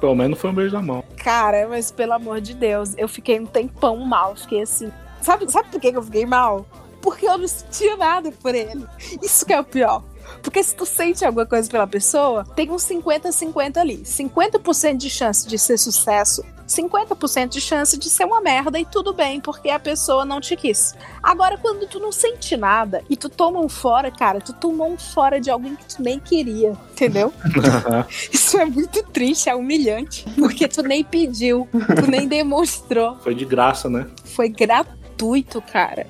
Pelo menos foi um beijo na mão. Cara, mas pelo amor de Deus, eu fiquei um tempão mal. Fiquei assim. Sabe, sabe por que eu fiquei mal? Porque eu não sentia nada por ele. Isso que é o pior. Porque se tu sente alguma coisa pela pessoa, tem uns 50-50 ali. 50% de chance de ser sucesso, 50% de chance de ser uma merda e tudo bem, porque a pessoa não te quis. Agora, quando tu não sente nada e tu toma um fora, cara, tu tomou um fora de alguém que tu nem queria, entendeu? [laughs] Isso é muito triste, é humilhante. Porque tu nem pediu, tu nem demonstrou. foi de graça, né? Foi gratuito, cara.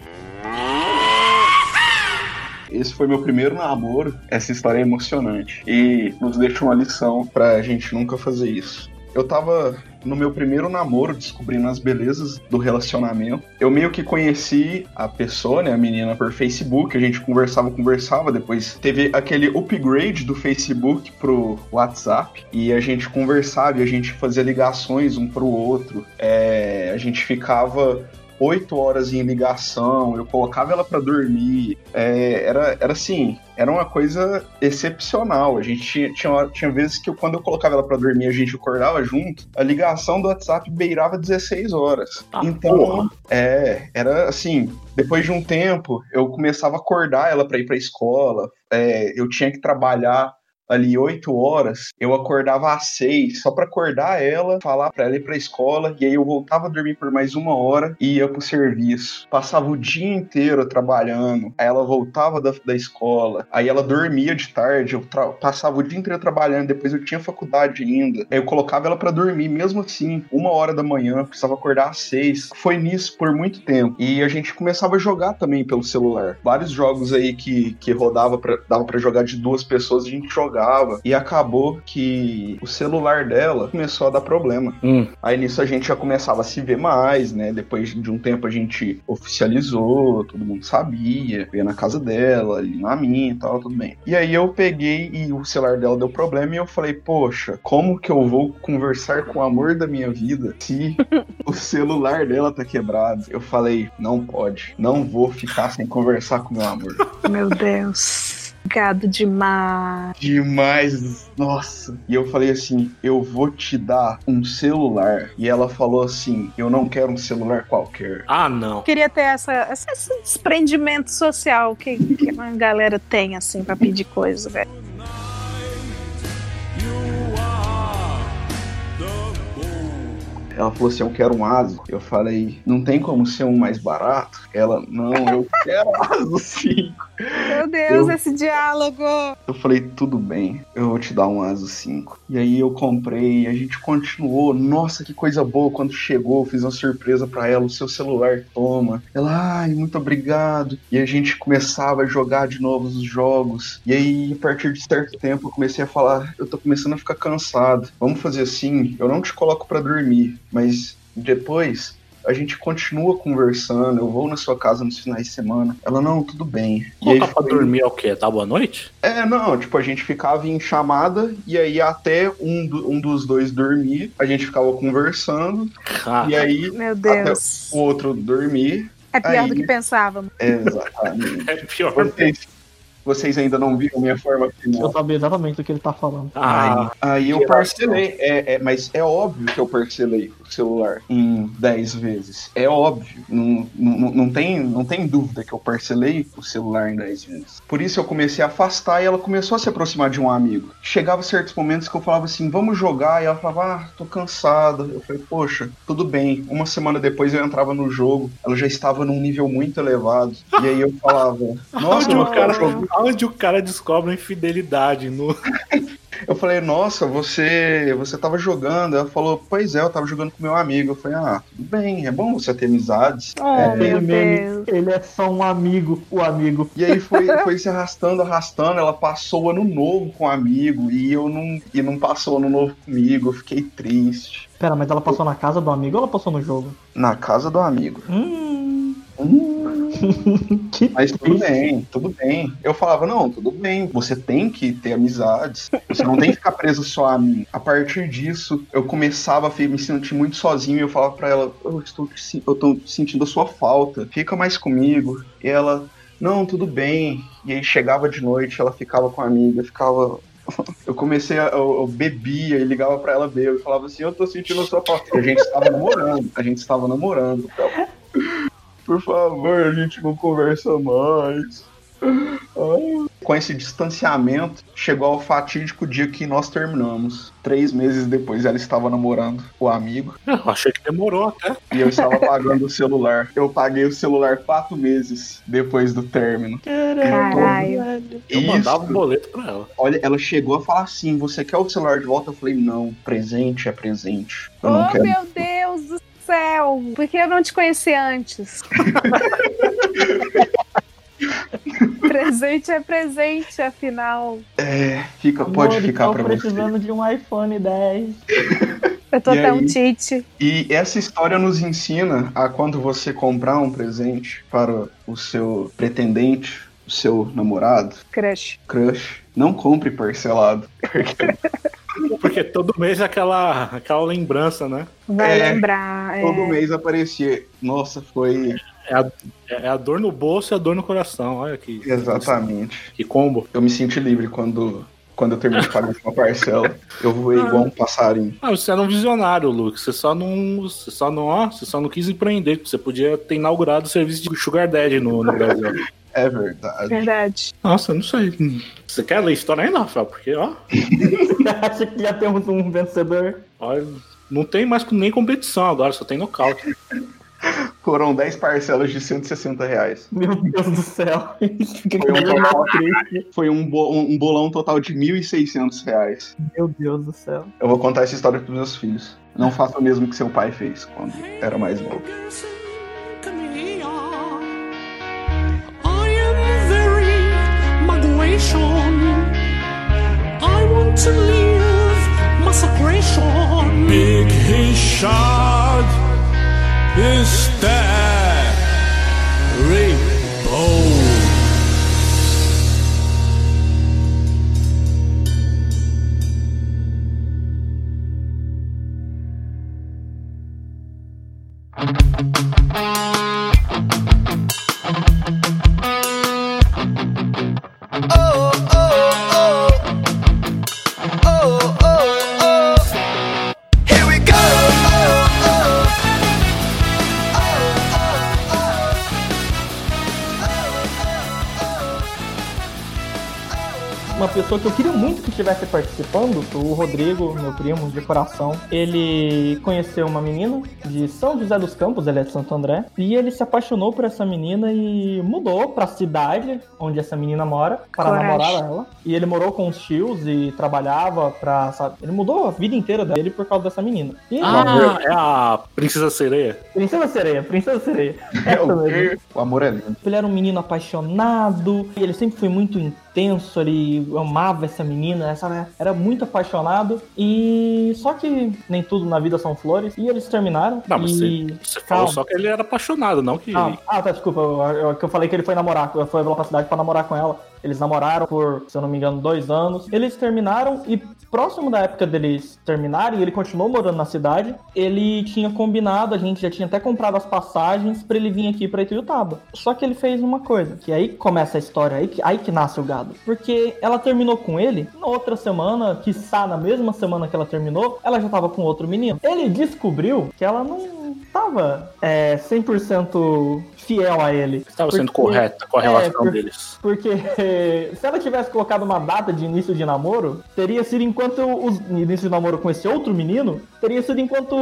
Esse foi meu primeiro namoro. Essa história é emocionante. E nos deixa uma lição pra gente nunca fazer isso. Eu tava no meu primeiro namoro, descobrindo as belezas do relacionamento. Eu meio que conheci a pessoa, né, a menina, por Facebook. A gente conversava, conversava. Depois teve aquele upgrade do Facebook pro WhatsApp. E a gente conversava e a gente fazia ligações um pro outro. É, a gente ficava oito horas em ligação, eu colocava ela pra dormir. É, era, era assim, era uma coisa excepcional. A gente tinha, tinha, tinha vezes que eu- quando eu colocava ela pra dormir, a gente acordava junto, a ligação do WhatsApp beirava 16 horas. Ah, então, porra. é, era assim, depois de um tempo, eu começava a acordar ela pra ir pra escola. É, eu tinha que trabalhar ali oito horas, eu acordava às seis, só pra acordar ela, falar pra ela ir pra escola, e aí eu voltava a dormir por mais uma hora e ia pro serviço. Passava o dia inteiro trabalhando, aí ela voltava da, da escola, aí ela dormia de tarde, eu passava o dia inteiro trabalhando, depois eu tinha faculdade ainda, aí eu colocava ela pra dormir, mesmo assim, uma hora da manhã, precisava acordar às seis. Foi nisso por muito tempo. E a gente começava a jogar também pelo celular. Vários jogos aí que, que rodava pra, dava pra jogar de duas pessoas, a gente jogava. E acabou que o celular dela começou a dar problema. Hum. Aí nisso a gente já começava a se ver mais, né? Depois de um tempo a gente oficializou, todo mundo sabia, ia na casa dela, ali na minha e tal, tudo bem. E aí eu peguei e o celular dela deu problema e eu falei, poxa, como que eu vou conversar com o amor da minha vida se [laughs] o celular dela tá quebrado? Eu falei, não pode, não vou ficar sem conversar com meu amor. Meu Deus. Gado demais. Demais, nossa. E eu falei assim: eu vou te dar um celular. E ela falou assim: eu não quero um celular qualquer. Ah, não. Queria ter essa, essa- esse desprendimento social que, que a galera tem, assim, pra pedir coisa, velho. Ela falou assim: eu quero um Aso. Eu falei: não tem como ser um mais barato? Ela: não, eu quero Aso 5. Meu Deus, Eu- esse diálogo. Eu falei, tudo bem, eu vou te dar um Aso 5. E aí eu comprei, a gente continuou. Nossa, que coisa boa. Quando chegou, fiz uma surpresa pra ela, o seu celular toma. Ela, ai, muito obrigado. E a gente começava a jogar de novo os jogos. E aí, a partir de certo tempo, eu comecei a falar, eu tô começando a ficar cansado. Vamos fazer assim, eu não te coloco pra dormir, mas depois a gente continua conversando, eu vou na sua casa nos finais de semana. Ela, não, tudo bem. E aí pra foi- dormir é o quê? Tá boa noite? É, não, tipo, a gente ficava em chamada e aí até um, do- um dos dois dormir, a gente ficava conversando Ah, e aí Meu Deus. o outro dormir. É pior aí- do que pensávamos. Exatamente. [laughs] é pior. Vocês, vocês ainda não viram minha forma Eu final. sabia exatamente do que ele tá falando. Ah, Aí eu que parcelei, é, é, mas é óbvio que eu parcelei o celular em 10 vezes. É óbvio. Não, não, não, tem, não tem dúvida que eu parcelei o celular em 10 vezes. Por isso eu comecei a afastar e ela começou a se aproximar de um amigo. Chegava certos momentos que eu falava assim, vamos jogar, e ela falava, ah, tô cansada. Eu falei, poxa, tudo bem. Uma semana depois eu entrava no jogo, ela já estava num nível muito elevado. E aí eu falava, [laughs] nossa, Onde o, cara, [laughs] onde o cara descobre a infidelidade? No... [laughs] Eu falei, nossa, você você tava jogando. Ela falou, pois é, eu tava jogando com meu amigo. Eu falei, ah, tudo bem, é bom você ter amizades. Oh, É, meu meme, Deus. ele é só um amigo, o amigo. E aí foi, foi se arrastando, arrastando. Ela passou o ano novo com um amigo e eu não, e não passou o ano novo comigo. Eu fiquei triste. Pera, mas ela passou na casa do amigo ou ela passou no jogo? Na casa do amigo. Hum. Hum, [laughs] mas tudo bem, tudo bem. Eu falava, não, tudo bem. Você tem que ter amizades. Você não tem que ficar preso só a mim. A partir disso, eu começava a me sentir muito sozinho e eu falava pra ela, eu estou eu tô sentindo a sua falta. Fica mais comigo. E ela, não, tudo bem. E aí chegava de noite, ela ficava com a amiga, ficava. [laughs] Eu comecei a. Eu, eu bebia e ligava pra ela beber. Eu falava assim, eu tô sentindo a sua falta. A gente estava namorando, a gente estava namorando. Então, por favor, a gente não conversa mais. Ai. Com esse distanciamento, chegou ao fatídico dia que nós terminamos. Três meses depois, ela estava namorando o amigo Eu achei que demorou até. e eu estava pagando o celular. Eu paguei o celular quatro meses depois do término. Caralho. Eu Isso. mandava um boleto pra ela. Olha, ela chegou a falar assim: Você quer o celular de volta? Eu falei: Não, presente é presente. Eu não Oh, quero. meu Deus do céu. Por que eu não te conheci antes? [laughs] presente é presente, afinal. É, fica, pode ficar tô pra você. precisando de um iPhone 10. Eu tô E tão aí? tite. E essa história nos ensina a quando você comprar um presente para o seu pretendente, o seu namorado, Crush. crush, não compre parcelado. Porque [laughs] Porque todo mês é aquela, aquela lembrança, né? Vai É, lembrar. é. todo mês aparecia. Nossa, foi É a, é a dor no bolso e a dor no coração. Olha que, exatamente. que combo. Eu me senti livre quando, quando eu terminei de pagar uma parcela. Eu voei igual um passarinho. Ah, você era um visionário, Luke. Você só não. Você só não, ó, você só não quis empreender. Você podia ter inaugurado o serviço de Sugar Daddy no, no Brasil. É verdade. Verdade. Nossa, eu não sei. Você quer ler a história ainda, Rafael? Porque, ó, [laughs] Acha que já temos um vencedor? ó, não tem mais nem competição agora, só tem nocaute. Foram 10 parcelas de 160 reais. Meu Deus do céu. [laughs] Foi um, total- foi um, bo- um bolão total de 1.600 reais. Meu Deus do céu. Eu vou contar essa história pros meus filhos. Não faça o mesmo que seu pai fez quando era mais novo. I want to live my. Big Hishad is there. Pessoa que eu queria muito que estivesse participando, o Rodrigo, meu primo de coração, ele conheceu uma menina de São José dos Campos, ele é de Santo André, e ele se apaixonou por essa menina e mudou pra cidade onde essa menina mora para Coragem. namorar ela. E ele morou com os tios e trabalhava pra, sabe, ele mudou a vida inteira dele por causa dessa menina. E Ah, é a Princesa Sereia. Princesa Sereia, Princesa Sereia. É o amor é lindo. Ele era um menino apaixonado, e ele sempre foi muito intenso, ele amava essa menina, essa era muito apaixonado e só que nem tudo na vida são flores e eles terminaram. Não, mas e... você, você falou só que ele era apaixonado, não que. Ah, ah, tá, desculpa, eu, eu- que eu falei que ele foi namorar, foi pra cidade pra namorar com ela. Eles namoraram por, se eu não me engano, dois anos. Eles terminaram e próximo da época deles terminarem, ele continuou morando na cidade. Ele tinha combinado, a gente já tinha até comprado as passagens pra ele vir aqui pra Ituiutaba. Só que ele fez uma coisa, que aí que começa a história, aí que, aí que nasce o gado. Porque ela terminou com ele, na outra semana, quiçá na mesma semana que ela terminou, ela já tava com outro menino. Ele descobriu que ela não tava é, 100% fiel a ele. Estava sendo Porque- correta com a É, relação por- deles. Porque [laughs] se ela tivesse colocado uma data de início de namoro, teria sido enquanto o início de namoro com esse outro menino, teria sido enquanto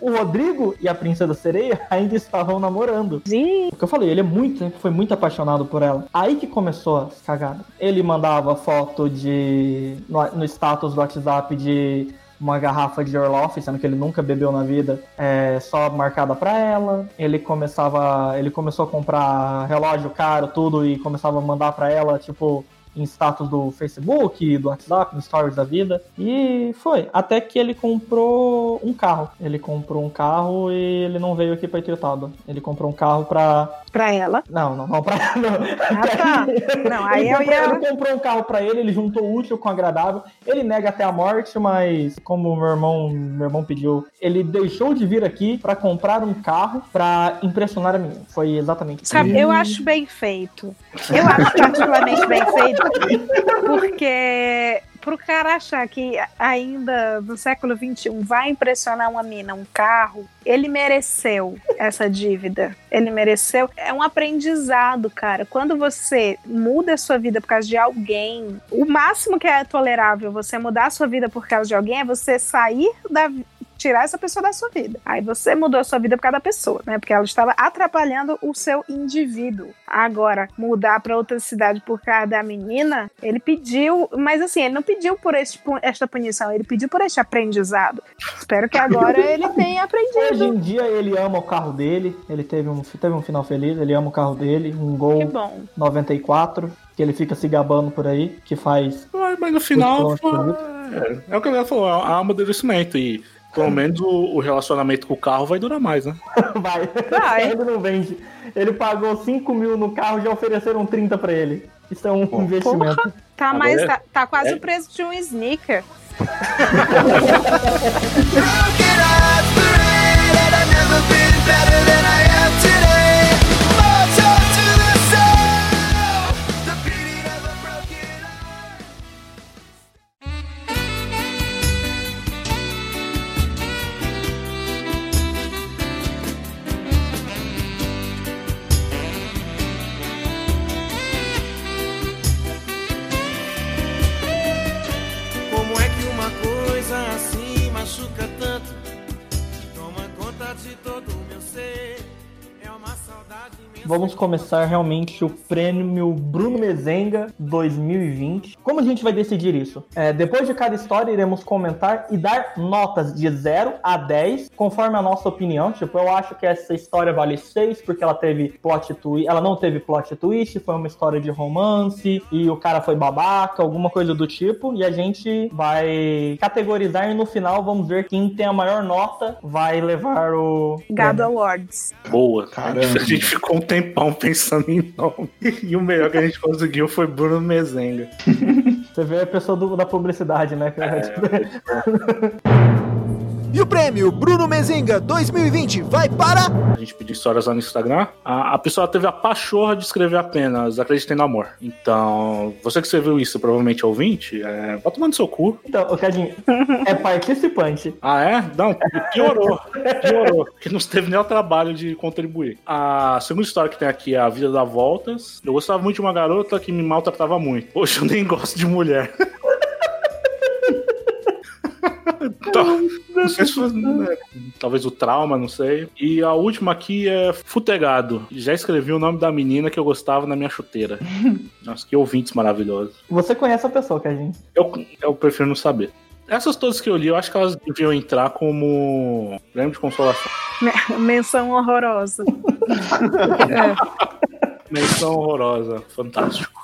o Rodrigo e a Princesa Sereia [laughs] ainda estavam namorando. Ih, O que eu falei, ele é muito, foi muito apaixonado por ela. Aí que começou as cagadas. Ele mandava foto de. no, no status do WhatsApp de uma garrafa de Orloff, sendo que ele nunca bebeu na vida, é, só marcada pra ela. Ele começava. Ele começou a comprar relógio caro, tudo, e começava a mandar pra ela, tipo. Em status do Facebook, do WhatsApp, no Stories da vida. E foi. Até que ele comprou um carro. Ele comprou um carro e ele não veio aqui pra Ituiutaba. Ele comprou um carro pra pra ela. não, não, não pra. Não. Ah, tá. Não, aí ele, eu comprou, ia. ele comprou um carro pra ele, ele juntou o útil com o agradável. Ele nega até a morte, mas como meu irmão, meu irmão pediu, ele deixou de vir aqui pra comprar um carro pra impressionar a menina. Foi exatamente isso. Sabe, eu acho bem feito. Eu acho particularmente bem feito, porque pro cara achar que ainda no século XXI vai impressionar uma mina, um carro, ele mereceu essa dívida. Ele mereceu. É um aprendizado, cara. Quando você muda a sua vida por causa de alguém, o máximo que é tolerável você mudar a sua vida por causa de alguém é você sair da tirar essa pessoa da sua vida. Aí você mudou a sua vida por causa da pessoa, né? Porque ela estava atrapalhando o seu indivíduo. Agora, mudar para outra cidade por causa da menina, ele pediu, mas assim, ele não pediu por este, esta punição, ele pediu por este aprendizado. Espero que agora [laughs] ele tenha Hoje aprendido. em dia ele ama o carro dele, ele teve um, teve um final feliz, ele ama o carro dele, um Que Gol bom. 94, que ele fica se gabando por aí, que faz Mas, mas no final, foi- é, é o que ele falou, é um amadurecimento. E pelo menos o, o relacionamento com o carro vai durar mais, né? [laughs] Vai. Vai. ele não vende. Ele pagou 5 mil no carro e já ofereceram 30 pra ele. Isso é um investimento. Tá, Agora mais, é- tá, tá quase é- o preço de um sneaker. [laughs] [laughs] Vamos começar realmente o prêmio Bruno Mezenga 2020. Como a gente vai decidir isso? É, depois de cada história, iremos comentar e dar notas de 0 a 10, conforme a nossa opinião. Tipo, eu acho que essa história vale 6, porque ela teve plot twist. Ela não teve plot twist, foi uma história de romance, e o cara foi babaca, alguma coisa do tipo. E a gente vai categorizar e no final vamos ver quem tem a maior nota vai levar o. Gado. Awards. Boa. Caramba. A gente ficou um tempão pensando em nome. [laughs] E o melhor que a gente conseguiu foi Bruno Mezenga. Você vê a pessoa do- da publicidade, né? [laughs] E o prêmio Bruno Mezenga 2020 vai para. A gente pediu histórias lá no Instagram. A, a pessoa teve a pachorra de escrever apenas Acreditem no Amor. Então, você que escreveu isso, provavelmente é ouvinte, é, vai tomando seu cu. Então, o Cadinho é participante. [laughs] Ah, é? Não, piorou. Piorou. Porque não teve nem o trabalho de contribuir. A segunda história que tem aqui é A Vida dá Voltas. Eu gostava muito de uma garota que me maltratava muito. Hoje eu nem gosto de mulher. [laughs] Não sei se foi, né, talvez o trauma, não sei. E a última aqui é Futegado. Já escrevi o nome da menina que eu gostava na minha chuteira. [laughs] Nossa, que ouvintes maravilhosos. Você conhece a pessoa, Cadinho. Eu, eu prefiro não saber. Essas todas que eu li, eu acho que elas deviam entrar como prêmio de consolação. Me- Menção horrorosa. [laughs] É. Menção horrorosa. Fantástico.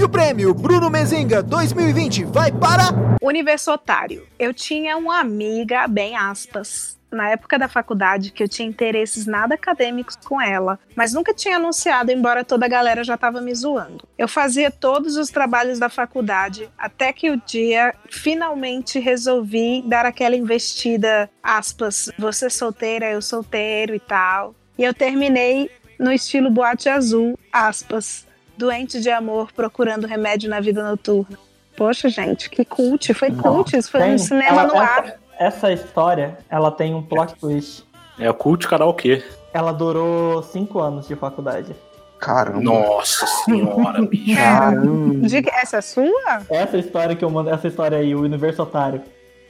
E o prêmio Bruno Mezenga 2020 vai para. Universitário. Eu tinha uma amiga, bem aspas, na época da faculdade que eu tinha interesses nada acadêmicos com ela, mas nunca tinha anunciado, embora toda a galera já tava me zoando. Eu fazia todos os trabalhos da faculdade até que o dia finalmente resolvi dar aquela investida, aspas, você solteira, eu solteiro e tal. E eu terminei no estilo boate azul, aspas, doente de amor procurando remédio na vida noturna. Poxa, gente, que cult, foi cult, isso foi Tem- um cinema ela- no ar. essa, essa história, ela tem um plot twist. É o cult karaokê. Ela durou cinco anos de faculdade. Caramba. Nossa senhora, [laughs] bicho. Caramba. De- Essa é sua? Essa história que eu mando, essa história aí, o Universo Otário.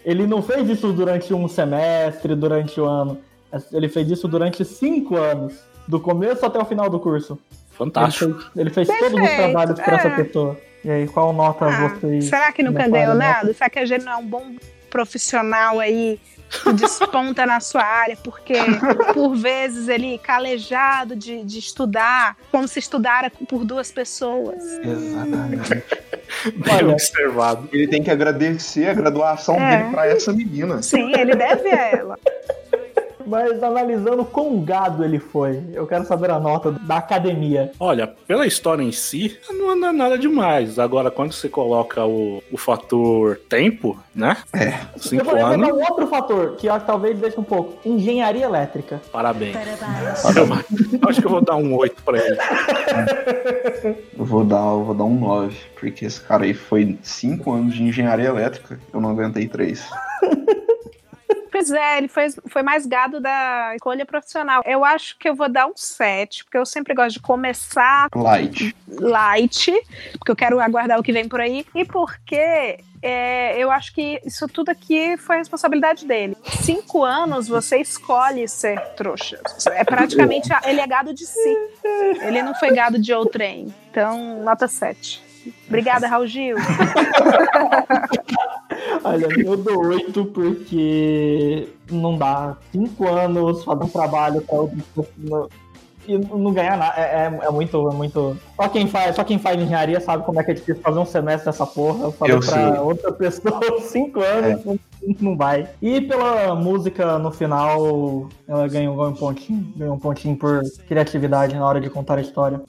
Ele não fez isso durante um semestre, durante o ano. Ele fez isso durante cinco anos. Do começo até o final do curso. Fantástico. Ele fez, ele fez todos os trabalhos para essa é. pessoa. E aí, qual nota Ah, vocês. será que nunca deu né? nada? Será que a gente não é um bom profissional aí que desponta na sua área? Porque, por vezes, ele calejado de, de estudar, como se estudara por duas pessoas. Exatamente. Bem Olha. observado. Ele tem que agradecer a graduação É. dele pra essa menina. Sim, ele deve a ela. Mas analisando quão gado ele foi, eu quero saber a nota da academia. Olha, pela história em si, não anda nada demais. Agora, quando você coloca o, o fator tempo, né? É. Eu Cinco vou levantar anos, um outro fator, que eu acho que talvez deixe um pouco. Engenharia elétrica. parabéns. Parabéns. Eu Acho que eu vou dar um 8 pra ele. [laughs] Eu vou dar, eu vou dar um 9, porque esse cara aí foi 5 anos de engenharia elétrica, eu não aguentei 3. [laughs] Pois é, ele foi, foi mais gado da escolha profissional. Eu acho que eu vou dar um 7, porque eu sempre gosto de começar Light. light, porque eu quero aguardar o que vem por aí, e porque é, eu acho que isso tudo aqui foi responsabilidade dele. Cinco anos você escolhe ser trouxa. É praticamente ele é gado de si. Ele não foi gado de outrem. Então, nota 7. Obrigada, Raul Gil. [laughs] Olha, eu dou 8 porque não dá. 5 anos fazer um trabalho pra outra pessoa e não ganhar nada. É, é- é muito, é muito. Só quem, faz, só quem faz engenharia sabe como é que é difícil fazer um semestre nessa porra. Fazer Eu pra sei. outra pessoa [laughs] 5 anos não, não vai. E pela música no final, ela ganhou, ganhou um pontinho. Ganhou um pontinho por criatividade na hora de contar a história.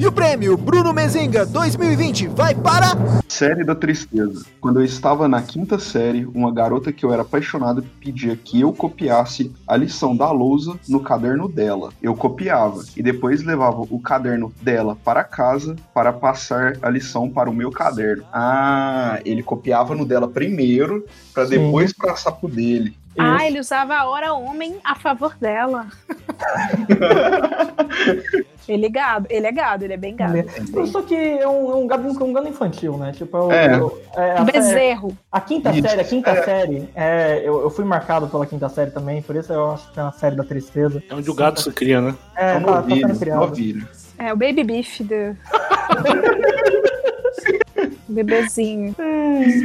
E o prêmio Bruno Mezenga 2020 vai para. Série da tristeza. Quando eu estava na quinta série, uma garota que eu era apaixonado pedia que eu copiasse a lição da lousa no caderno dela. Eu copiava e depois levava o caderno dela para casa para passar a lição para o meu caderno. Ah, ele copiava no dela primeiro para depois passar pro dele. Ah, ele usava a hora homem a favor dela. [laughs] ele é gado, ele é gado, ele é bem gado. Só que é um, é um gado, um gado infantil, né? Tipo, é, o- É. é o- é a- Um bezerro. A quinta Isso. série, a quinta É. série, é, eu, eu fui marcado pela quinta série também, por isso eu acho que é uma série da tristeza. É onde o gado se cria, né? É, É tá, tá sendo criado. É o baby beef do. [laughs] Bebezinho.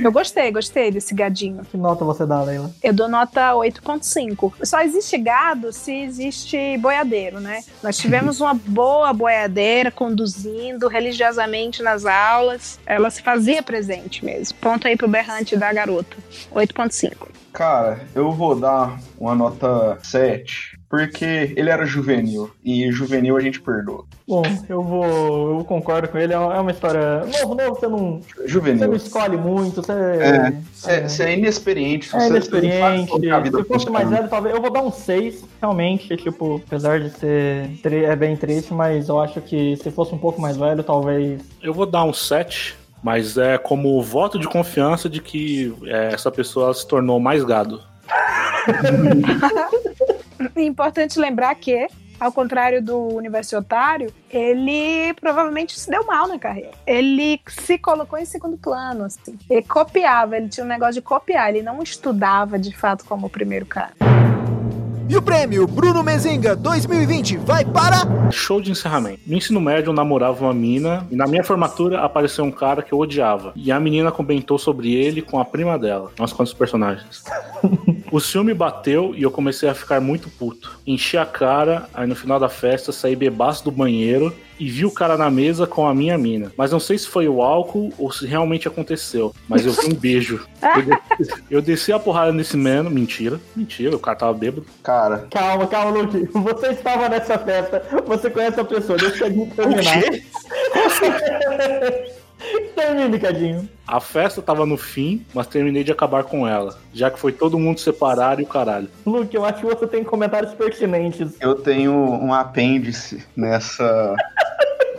Eu gostei, gostei desse gadinho. Que nota você dá, Leila? Eu dou nota 8.5. Só existe gado se existe boiadeiro, né? Nós tivemos uma boa boiadeira conduzindo religiosamente nas aulas. Ela se fazia presente mesmo. Ponto aí pro berrante da garota. 8.5. Cara, eu vou dar uma nota 7, porque ele era juvenil, e juvenil a gente perdoa. Bom, eu vou. Eu concordo com ele, é uma é história. Novo, novo, você não, você não Juvenil. escolhe muito, você. É, Você é inexperiente. É você- você não inexperiente. a vida Se fosse mais velho, talvez. Eu vou dar um 6, realmente. Tipo, apesar de ser. É bem triste, mas eu acho que se fosse um pouco mais velho, talvez. Eu vou dar um 7, mas é como voto de confiança de que é, essa pessoa se tornou mais gado. [laughs] É importante lembrar que, ao contrário do universitário, ele provavelmente se deu mal na carreira. Ele se colocou em segundo plano, assim. Ele copiava, ele tinha um negócio de copiar, ele não estudava de fato como o primeiro cara. E o prêmio Bruno Mezenga 2020 vai para. Show de encerramento. No ensino médio eu namorava uma mina e na minha formatura apareceu um cara que eu odiava. E a menina comentou sobre ele com a prima dela. Nossa, quantos personagens. [laughs] O ciúme bateu e eu comecei a ficar muito puto. Enchi a cara, aí no final da festa saí bebaço do banheiro e vi o cara na mesa com a minha mina. Mas não sei se foi o álcool ou se realmente aconteceu. Mas eu vi um beijo. Eu desci, eu desci a porrada nesse mano. Mentira. Mentira, o cara tava bêbado. Cara, Calma, calma, Luke. Você estava nessa festa. Você conhece a pessoa. Deixa a gente terminar. [laughs] [laughs] Termine, Cadinho. A festa tava no fim, mas terminei de acabar com ela. Já que foi todo mundo separar e o caralho. Luke, eu acho que você tem comentários pertinentes. eu tenho um apêndice nessa. [laughs]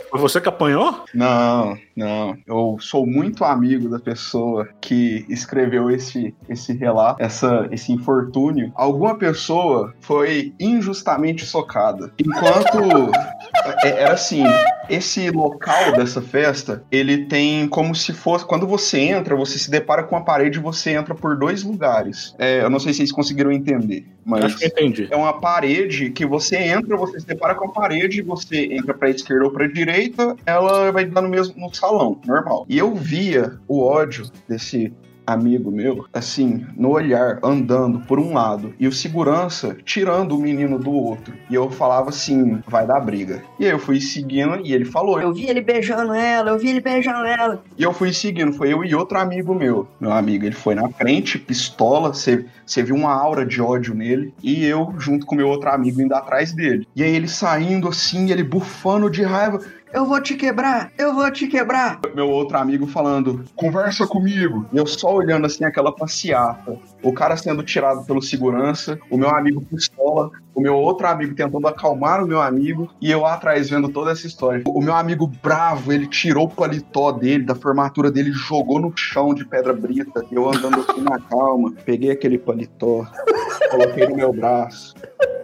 Foi você que apanhou? Não, não. Eu sou muito amigo da pessoa que escreveu esse, esse relato, essa, esse infortúnio. Alguma pessoa foi injustamente socada. Enquanto. [laughs] é- Era assim, esse local dessa festa, ele tem como se fosse. Quando você entra, você se depara com a parede e você entra por dois lugares. É, eu não sei se vocês conseguiram entender, mas. Acho que entendi. É uma parede que você entra, você se depara com a parede, você entra pra esquerda ou pra direita, ela vai dar no mesmo no salão, normal. E eu via o ódio desse amigo meu, assim, no olhar, andando por um lado, e o segurança tirando o menino do outro. E eu falava assim, vai dar briga. E aí eu fui seguindo e ele falou, Eu vi ele beijando ela, eu vi ele beijando ela. e eu fui seguindo, foi eu e outro amigo meu. Meu amigo, ele foi na frente, pistola, você viu uma aura de ódio nele, e eu, junto com meu outro amigo, indo atrás dele. E aí ele saindo assim, ele bufando de raiva. Eu vou te quebrar, eu vou te quebrar. Meu outro amigo falando, conversa comigo. E eu só olhando assim aquela passeata. O cara sendo tirado pelo segurança, o meu amigo pistola, o meu outro amigo tentando acalmar o meu amigo, e eu atrás vendo toda essa história. O meu amigo bravo, ele tirou o paletó dele, da formatura dele, jogou no chão de pedra brita. Eu andando assim na calma, peguei aquele paletó, coloquei no meu braço,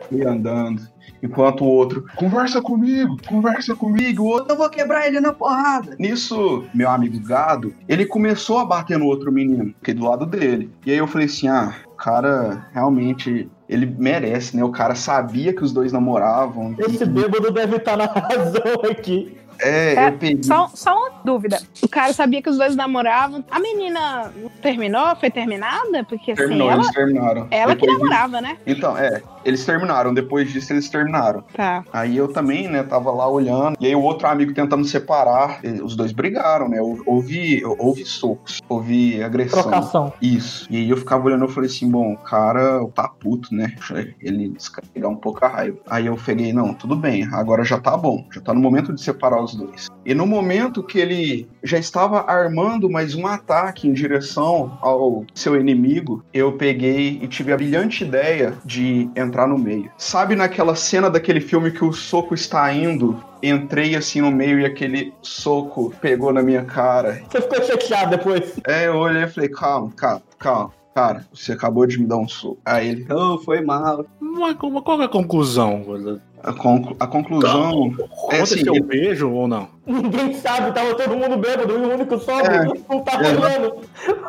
fui andando. Enquanto o outro, conversa comigo, conversa comigo. O outro, Eu vou quebrar ele na porrada. Nisso, meu amigo gado, ele começou a bater no outro menino, que é do lado dele. E aí eu falei assim: ah, o cara realmente. Ele merece, né? O cara sabia que os dois namoravam. Esse bêbado deve estar na [laughs] razão aqui. É, É, eu peguei. Só, só uma dúvida. O cara sabia que os dois namoravam. A menina terminou? Foi terminada? Porque Terminou, assim, ela, eles terminaram. ela que Depois disso- namorava, né? Então, é, eles terminaram. Depois disso, eles terminaram. Tá. Aí eu também, né, tava lá olhando. E aí o outro amigo tentando separar. e Os dois brigaram, né? Hou- Houve, houve socos, houve agressão. Trocação. Isso. E aí eu ficava olhando, eu falei assim, bom, o cara tá puto, né? Deixa ele descarregar um pouco a raiva. Aí eu peguei, não, tudo bem, agora já tá bom. Já tá no momento de separar os dois. E no momento que ele já estava armando mais um ataque em direção ao seu inimigo, eu peguei e tive a brilhante ideia de entrar no meio. Sabe naquela cena daquele filme que o soco está indo? Entrei assim no meio e aquele soco pegou na minha cara. Você ficou chateado depois. É, eu olhei e falei, calma, calma, calma. Cara, você acabou de me dar um soco. Aí ele, Oh, foi mal. Mas como- qual que é a conclusão? a, conclu- a conclusão. É assim, Aconteceu ele- um beijo ou não? Ninguém sabe, tava todo mundo bêbado e o único sóbrio É. não tava É. olhando.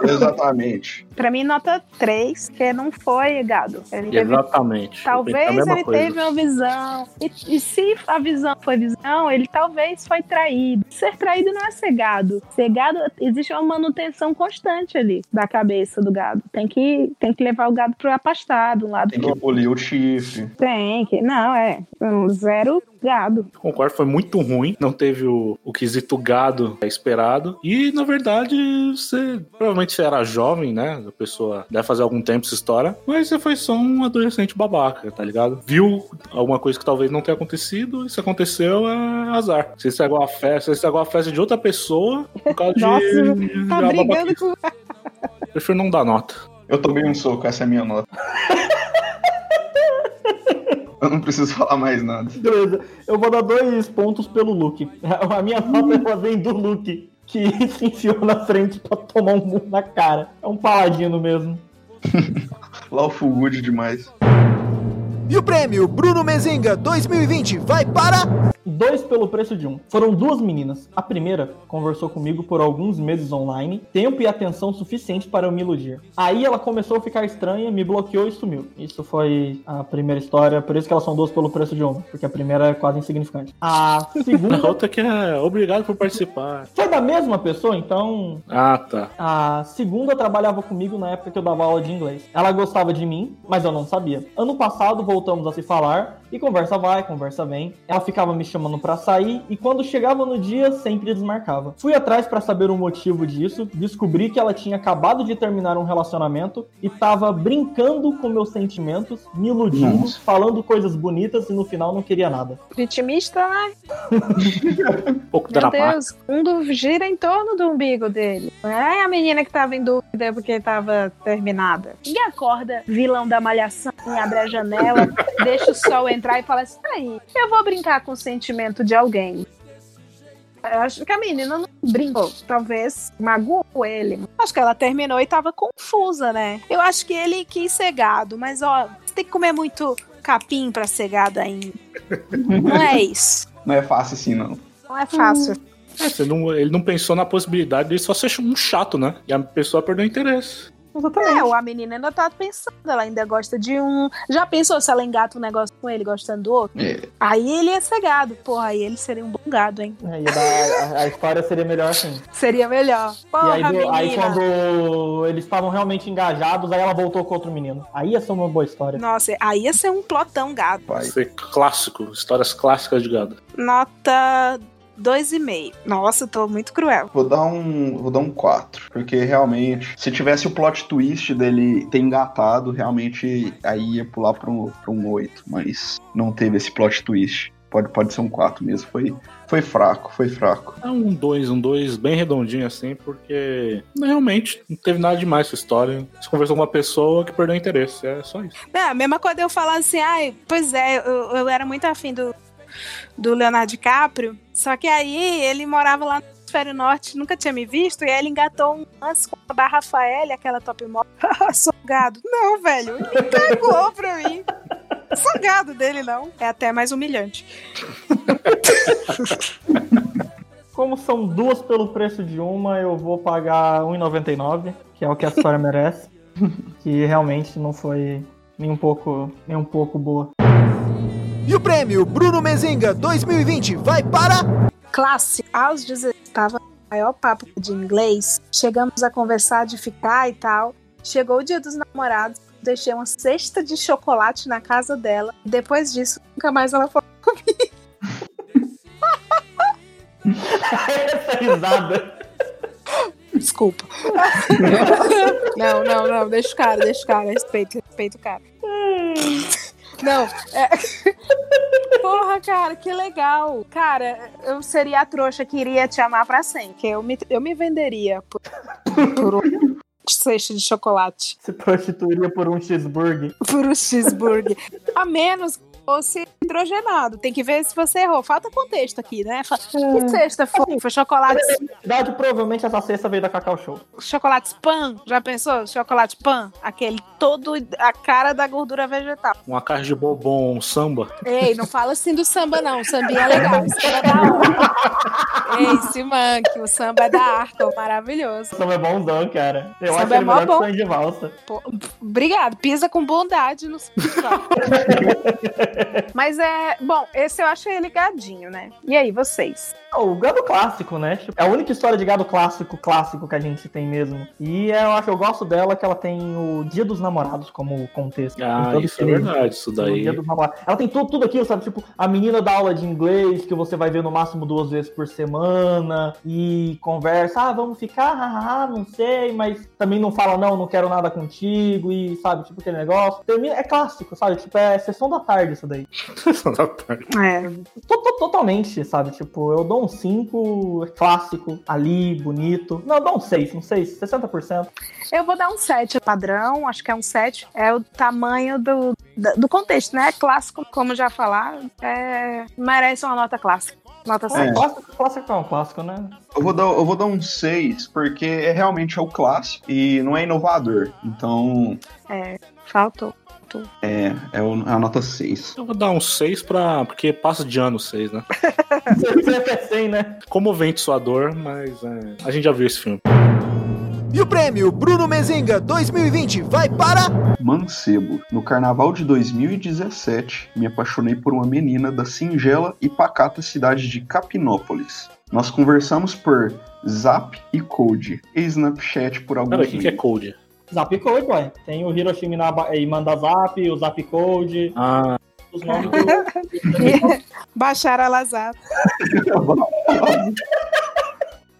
exatamente. [laughs] Pra mim, nota 3, que não foi gado. Ele teve Exatamente. A Talvez ele coisa. teve uma visão. E, e se a visão foi visão, ele talvez foi traído. Ser traído não é ser gado. Ser gado, existe uma manutenção constante ali da cabeça do gado. Tem que, tem que levar o gado pro apastado, um lado Tem que outro. polir o chifre. Tem que. Não, é. um Zero gado. Concordo, foi muito ruim. Não teve o, o quesito gado esperado. E, na verdade, você. Provavelmente você era jovem, né? A pessoa deve fazer algum tempo essa história. Mas você foi só um adolescente babaca, tá ligado? Viu alguma coisa que talvez não tenha acontecido. E se aconteceu, é azar. Você estragou a festa, você estragou a festa de outra pessoa por causa [laughs] Nossa, de. Tá de brigando babaquice. com. Prefiro não dar nota. Eu tomei um soco, essa é a minha nota. Eu não preciso [laughs] falar mais nada. Beleza, eu vou dar dois pontos pelo Luke. A minha nota ela vem do Luke, que [laughs] se enfiou na frente pra tomar um murro na cara. É um paladino mesmo. [laughs] Lá o Fulgude demais. E o prêmio Bruno Mezenga 2020 vai para. Dois pelo preço de um. Foram duas meninas. A primeira conversou comigo por alguns meses online, tempo e atenção suficiente para eu me iludir. Aí ela começou a ficar estranha, me bloqueou e sumiu. Isso foi a primeira história, por isso que elas são duas pelo preço de uma, porque a primeira é quase insignificante. A [laughs] segunda A outra que é obrigado por participar. foi da mesma pessoa, então Ah, tá. a segunda trabalhava comigo na época que eu dava aula de inglês. Ela gostava de mim, mas eu não sabia. Ano passado voltamos a se falar e conversa vai, conversa vem. Ela ficava me chamando pra sair e quando chegava no dia sempre desmarcava. Fui atrás pra saber o motivo disso, descobri que ela tinha acabado de terminar um relacionamento e tava brincando com meus sentimentos, me iludindo, Nossa. falando coisas bonitas e no final não queria nada. Vitimista, né? Um [laughs] pouco Meu. Deus, o mundo gira em torno do umbigo dele. Não é a menina que tava em dúvida porque tava terminada. E acorda, vilão da malhação, e abre a janela, [laughs] deixa o sol entrar e fala assim: aí, eu vou brincar com o sentimento de alguém. Eu acho que a menina não brincou. Talvez magoou ele. Acho que ela terminou e tava confusa, né? Eu acho que ele quis ser gado, mas ó, você tem que comer muito capim pra ser gado ainda. [laughs] Não é isso. Não é fácil assim, não. Não é fácil. É, você não- ele não pensou na possibilidade de só ser um chato, né? E a pessoa perdeu o interesse. Exatamente. É, ou a menina ainda tá pensando, ela ainda gosta de um. Já pensou se ela engata um negócio com ele gostando do outro? É. Aí ele ia ser gado. Porra, aí ele seria um bom gado, hein? É, dar- a, a história seria melhor assim. Seria melhor. Porra, e aí, menina. aí quando eles estavam realmente engajados, aí ela voltou com outro menino. Aí ia ser uma boa história. Nossa, aí ia ser um plotão gado. Vai. Ser clássico, histórias clássicas de gado. Nota 2,5. Nossa, tô muito cruel. Vou dar um. Vou dar um 4. Porque realmente, se tivesse o plot twist dele ter engatado, realmente aí ia pular pra um, pra um 8. Mas não teve esse plot twist. Pode, pode ser um 4 mesmo. Foi, foi fraco, foi fraco. É um 2, um 2 bem redondinho assim, porque realmente não teve nada demais essa história. Você conversou com uma pessoa que perdeu interesse, é só isso. É, a mesma coisa eu falar assim, ai, pois é, eu, eu era muito afim do, do Leonardo DiCaprio, só que aí ele morava lá no hemisfério norte, nunca tinha me visto, e aí ele engatou um lance com a da Rafael, aquela top model. [laughs] Sou gado. Não, velho, ele cagou pra mim. Sou gado dele, não. É até mais humilhante. Como são duas pelo preço de uma, eu vou pagar R$1,99, que é o que a história merece. [laughs] Que realmente não foi nem um pouco, nem um pouco boa. E o prêmio Bruno Mezenga 2020 vai para. Classe, aos 16, tava maior papo de inglês, chegamos a conversar de ficar e tal. Chegou o dia dos namorados, deixei uma cesta de chocolate na casa dela. Depois disso, nunca mais ela falou. [laughs] Essa risada. Desculpa. não, não, não, deixa o cara, deixa o cara, respeito, respeito o cara. [laughs] Não, é... [laughs] Porra, cara, que legal. Cara, eu seria a trouxa que iria te amar pra sempre. Eu me, eu me venderia por, por um [laughs] cesta de chocolate. Se prostituiria por um cheeseburger. Por um cheeseburger. A menos que fosse hidrogenado. Tem que ver se você errou. Falta contexto aqui, né? Que cesta foi? Foi chocolate, Na verdade, provavelmente essa cesta veio da Cacau Show. chocolate spam? Já pensou? Chocolate pan? Aquele todo a cara da gordura vegetal. Uma caixa de bobom, um samba. Ei, não fala assim do samba, não. O sambinha é legal. O samba é da hora. Ei, se manque. O samba é da arca, maravilhoso. O samba é bonzão, cara. Eu Samba acho é ele mó melhor que bom. de valsa. Pô, obrigado. Pisa com bondade no samba. [laughs] Mas é. Bom, esse eu achei ele gadinho, né? E aí, vocês? O gado clássico, né? Tipo, É a única história de gado clássico, clássico que a gente tem mesmo. E eu acho eu gosto dela que ela tem o Dia dos Namorados como contexto. Ah, isso é verdade, isso daí. Dia dos Namorados. Ela tem tudo, tudo aquilo, sabe? Tipo, a menina dá aula de inglês, que você vai ver no máximo duas vezes por semana, e conversa, ah, vamos ficar, ah, não sei, mas também não fala, não, não quero nada contigo, e sabe, tipo aquele negócio. Termina, é clássico, sabe? Tipo, é sessão da tarde isso daí. [laughs] É. To- to- Totalmente, sabe? Tipo, eu dou um 5, clássico, ali, bonito. Não, eu dou um 6, um 6, 60%. Eu vou dar um 7 padrão, acho que é um 7. É o tamanho do, do contexto, né? Clássico, como já falaram, é, merece uma nota clássica. Nota É, 7. clássico, clássico é um clássico, né? Eu vou, dar, eu vou dar um 6, porque é realmente é o clássico e não é inovador. Então, É, faltou. 8. É, é é a nota 6. Eu vou dar um 6 pra. Porque passa de ano 6, né? Você até 100, né? Comovente sua dor, mas é, a gente já viu esse filme. E o prêmio Bruno Mezenga 2020 vai para. Mancebo. No carnaval de 2017, me apaixonei por uma menina da singela e pacata cidade de Capinópolis. Nós conversamos por Zap e Code e Snapchat por alguns Peraí, o que, que é. Code? Zap Code, ué. Tem o Hiroshima e manda Zap, o Zap Code, Ah, os nomes do. [laughs] Baixaram a Lazar. [laughs]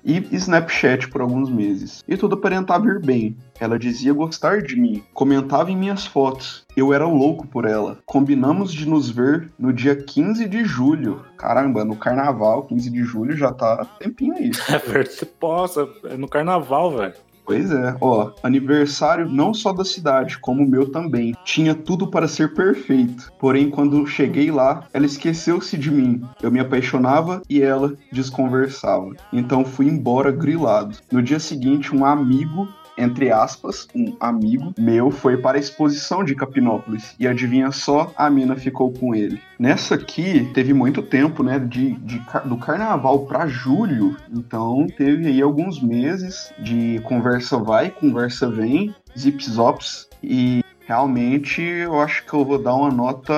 e Snapchat por alguns meses. E tudo aparentava ir bem. Ela dizia gostar de mim, comentava em minhas fotos. Eu era louco por ela. Combinamos de nos ver no dia 15 de julho. Caramba, no carnaval, 15 de julho já tá tempinho aí. [laughs] é. Poxa, é no carnaval, velho. Pois é, ó, aniversário não só da cidade, como o meu também. Tinha tudo para ser perfeito. Porém, quando cheguei lá, ela esqueceu-se de mim. Eu me apaixonava e ela desconversava. Então fui embora grilado. No dia seguinte, um amigo entre aspas, um amigo meu foi para a exposição de Capinópolis. E adivinha só, a mina ficou com ele. Nessa aqui teve muito tempo, né, de, de do carnaval para julho, então teve aí alguns meses de conversa vai, conversa vem, zip zops. E Realmente, eu acho que eu vou dar uma nota,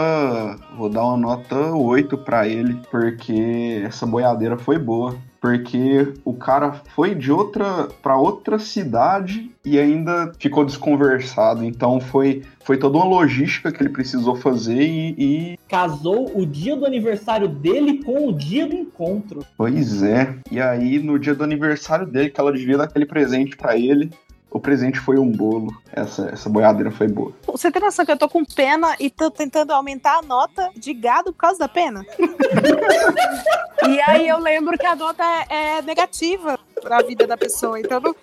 vou dar uma nota 8 para ele, porque essa boiadeira foi boa porque o cara foi de outra para outra cidade e ainda ficou desconversado. Então foi foi toda uma logística que ele precisou fazer e, e Casou o dia do aniversário dele com o dia do encontro. pois é. E aí no dia do aniversário dele que ela devia dar aquele presente para ele, o presente foi um bolo. Essa essa boiadeira foi boa. Você tem noção que eu tô com pena e tô tentando aumentar a nota de gado por causa da pena? [laughs] e aí eu lembro que a nota é, é negativa pra vida da pessoa. Então não-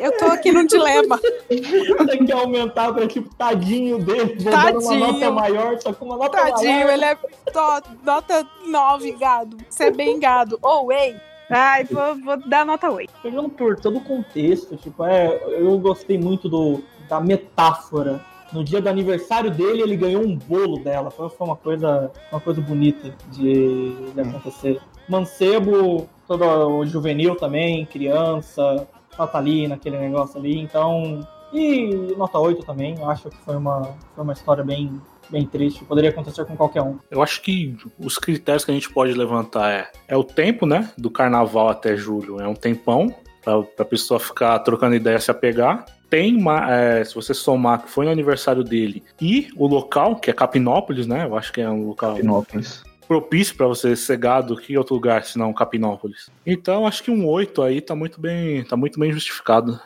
eu tô aqui num dilema. Tem que aumentar pra tipo tadinho dele, vou dar uma Tadinho. nota maior, só que uma nota Tadinho, maior. ele é nota 9, gado. Você é bem gado. Ou, ei. Ai, vou, vou dar nota 8. Pegando por todo o contexto, tipo, é, eu gostei muito do, da metáfora. No dia do aniversário dele, ele ganhou um bolo dela. Foi, foi uma coisa, uma coisa bonita de, de acontecer. Mancebo, todo o juvenil também, criança, Natalina, aquele negócio ali. Então, e nota 8 também. Eu acho que foi uma, foi uma história bem, bem triste. Poderia acontecer com qualquer um. Eu acho que os critérios que a gente pode levantar é, é o tempo, né? Do carnaval até julho. É um tempão pra, pra pessoa ficar trocando ideia, se apegar. Tem, é, se você somar que foi no aniversário dele e o local, que é Capinópolis, né? Eu acho que é um local Capinópolis. propício pra você ser gado. Que outro lugar, senão Capinópolis? Então, acho que um 8 aí tá muito bem, tá muito bem justificado.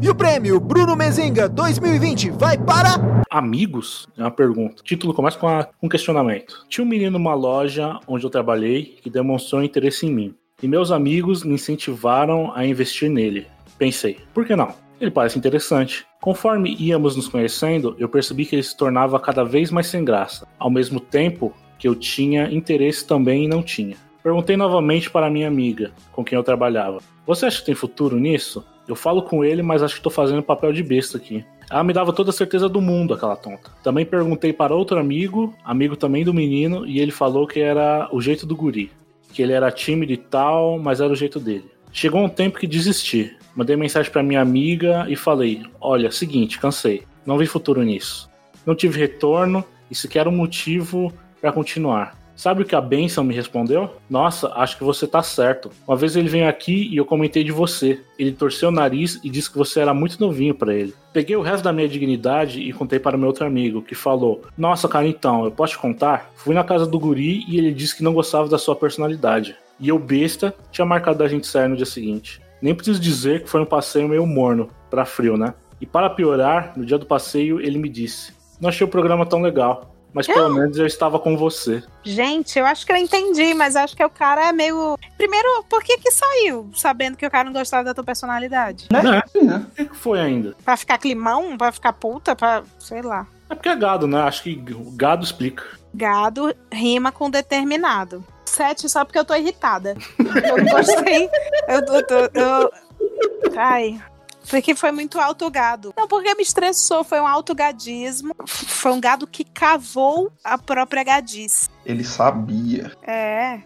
E o prêmio Bruno Mezenga 2020 vai para. Amigos? É uma pergunta. O título começa com um questionamento. Tinha um menino numa loja onde eu trabalhei que demonstrou interesse em mim. E meus amigos me incentivaram a investir nele. Pensei, por que não? Ele parece interessante. Conforme íamos nos conhecendo, eu percebi que ele se tornava cada vez mais sem graça, ao mesmo tempo que eu tinha interesse também e não tinha. Perguntei novamente para minha amiga, com quem eu trabalhava: Você acha que tem futuro nisso? Eu falo com ele, mas acho que estou fazendo papel de besta aqui. Ela me dava toda a certeza do mundo, aquela tonta. Também perguntei para outro amigo, amigo também do menino, e ele falou que era o jeito do guri. Que ele era tímido e tal, mas era o jeito dele. Chegou um tempo que desisti. Mandei mensagem para minha amiga e falei: Olha, seguinte, cansei. Não vi futuro nisso. Não tive retorno e sequer um motivo para continuar. Sabe o que a Benção me respondeu? Nossa, acho que você tá certo. Uma vez ele veio aqui e eu comentei de você. Ele torceu o nariz e disse que você era muito novinho para ele. Peguei o resto da minha dignidade e contei para meu outro amigo, que falou: Nossa, cara, então, eu posso te contar? Fui na casa do guri e ele disse que não gostava da sua personalidade. E eu, besta, tinha marcado da gente sair no dia seguinte. Nem preciso dizer que foi um passeio meio morno, pra frio, né? E para piorar, no dia do passeio ele me disse: Não achei o programa tão legal, mas pelo menos eu estava com você. Gente, eu acho que eu entendi, mas acho que o cara é meio. Primeiro, por que que saiu? Sabendo que o cara não gostava da tua personalidade? Né? O que que foi ainda? Pra ficar climão? Pra ficar puta? Pra. sei lá. É porque é gado, né? Acho que o gado explica. Gado rima com determinado. Sete só porque eu tô irritada. Eu não gostei. Eu, eu, tô- eu- Ai. Porque foi muito autogado. Não, porque me estressou, foi um autogadismo. Foi um gado que cavou a própria gadice. Ele sabia. É.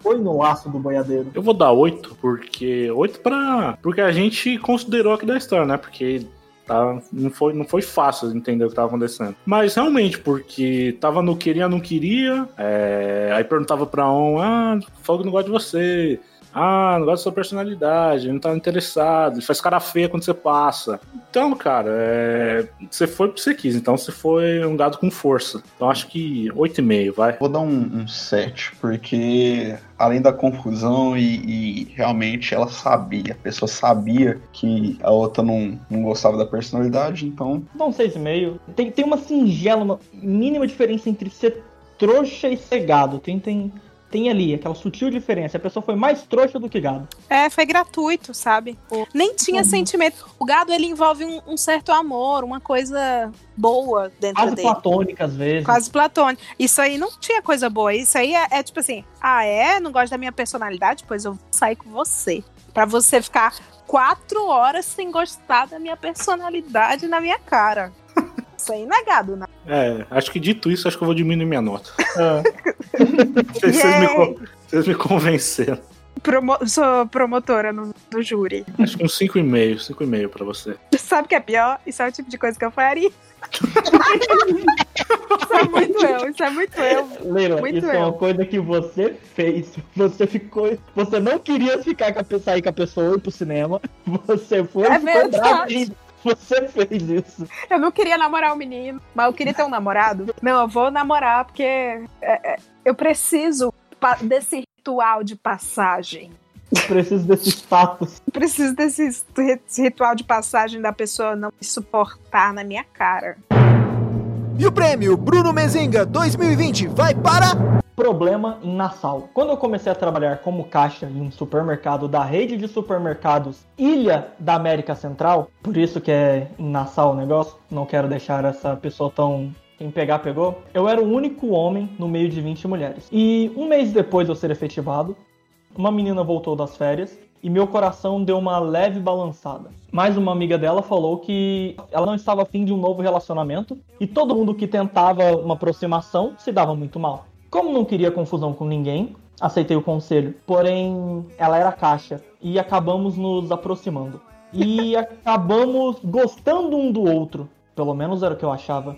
Foi no laço do boiadeiro. Eu vou dar 8, porque. 8 pra. Porque a gente considerou aqui da história, né? Porque tá, não, foi, não foi fácil entender o que tava acontecendo. Mas realmente, porque tava no queria, não queria. é, aí perguntava pra um, ah, fogo não gosta de você. Ah, não gosta da sua personalidade, não tá interessado, ele faz cara feia quando você passa. Então, cara, é, você foi porque você quis, então você foi um gado com força. Então acho que 8,5, vai. Vou dar um, um 7, porque além da confusão e, e realmente ela sabia, a pessoa sabia que a outra não, não gostava da personalidade, então Dá um 6,5. Tem, tem uma singela, uma mínima diferença entre ser trouxa e ser gado. Tem, tem, tem ali aquela sutil diferença. A pessoa foi mais trouxa do que gado. É, foi gratuito, sabe? Nem tinha sentimento. O gado, ele envolve um, um certo amor, uma coisa boa dentro Quase dele. platônica às vezes. Quase platônico. Isso aí não tinha coisa boa. Isso aí é, é tipo assim: ah, é? Não gosta da minha personalidade? Pois eu vou sair com você. Pra você ficar quatro horas sem gostar da minha personalidade na minha cara. Isso aí não é gado, né? É, acho que dito isso, acho que eu vou diminuir minha nota. Ah, Vocês, [laughs] vocês me, vocês me convenceram. Promo- sou promotora no, no júri. Acho que uns 5,5, 5,5 pra você. Sabe o que é pior? Isso é o tipo de coisa que eu faria. isso é muito eu, isso é muito eu. Leila, Muito isso é uma eu. coisa que você fez. Você ficou. Você não queria ficar com a pessoa, sair com a pessoa e ir pro cinema. Você foi É e ficou bravo. [laughs] Você fez isso. Eu não queria namorar o menino, mas eu queria ter um namorado. Não, eu vou namorar porque é, é, eu preciso desse ritual de passagem. Eu preciso desses fatos. Eu preciso desse ri- ritual de passagem da pessoa não me suportar na minha cara. E o prêmio Bruno Mezenga 2020 vai para. Problema em Nassau. Quando eu comecei a trabalhar como caixa em um supermercado da rede de supermercados Ilha da América Central, por isso que é em Nassau o negócio, não quero deixar essa pessoa tão. Quem pegar, pegou. Eu era o único homem no meio de 20 mulheres. E um mês depois de eu ser efetivado, uma menina voltou das férias e meu coração deu uma leve balançada. Mas uma amiga dela falou que ela não estava afim de um novo relacionamento e todo mundo que tentava uma aproximação se dava muito mal. Como não queria confusão com ninguém, aceitei o conselho. Porém, ela era caixa e acabamos nos aproximando. E [laughs] acabamos gostando um do outro. Pelo menos era o que eu achava.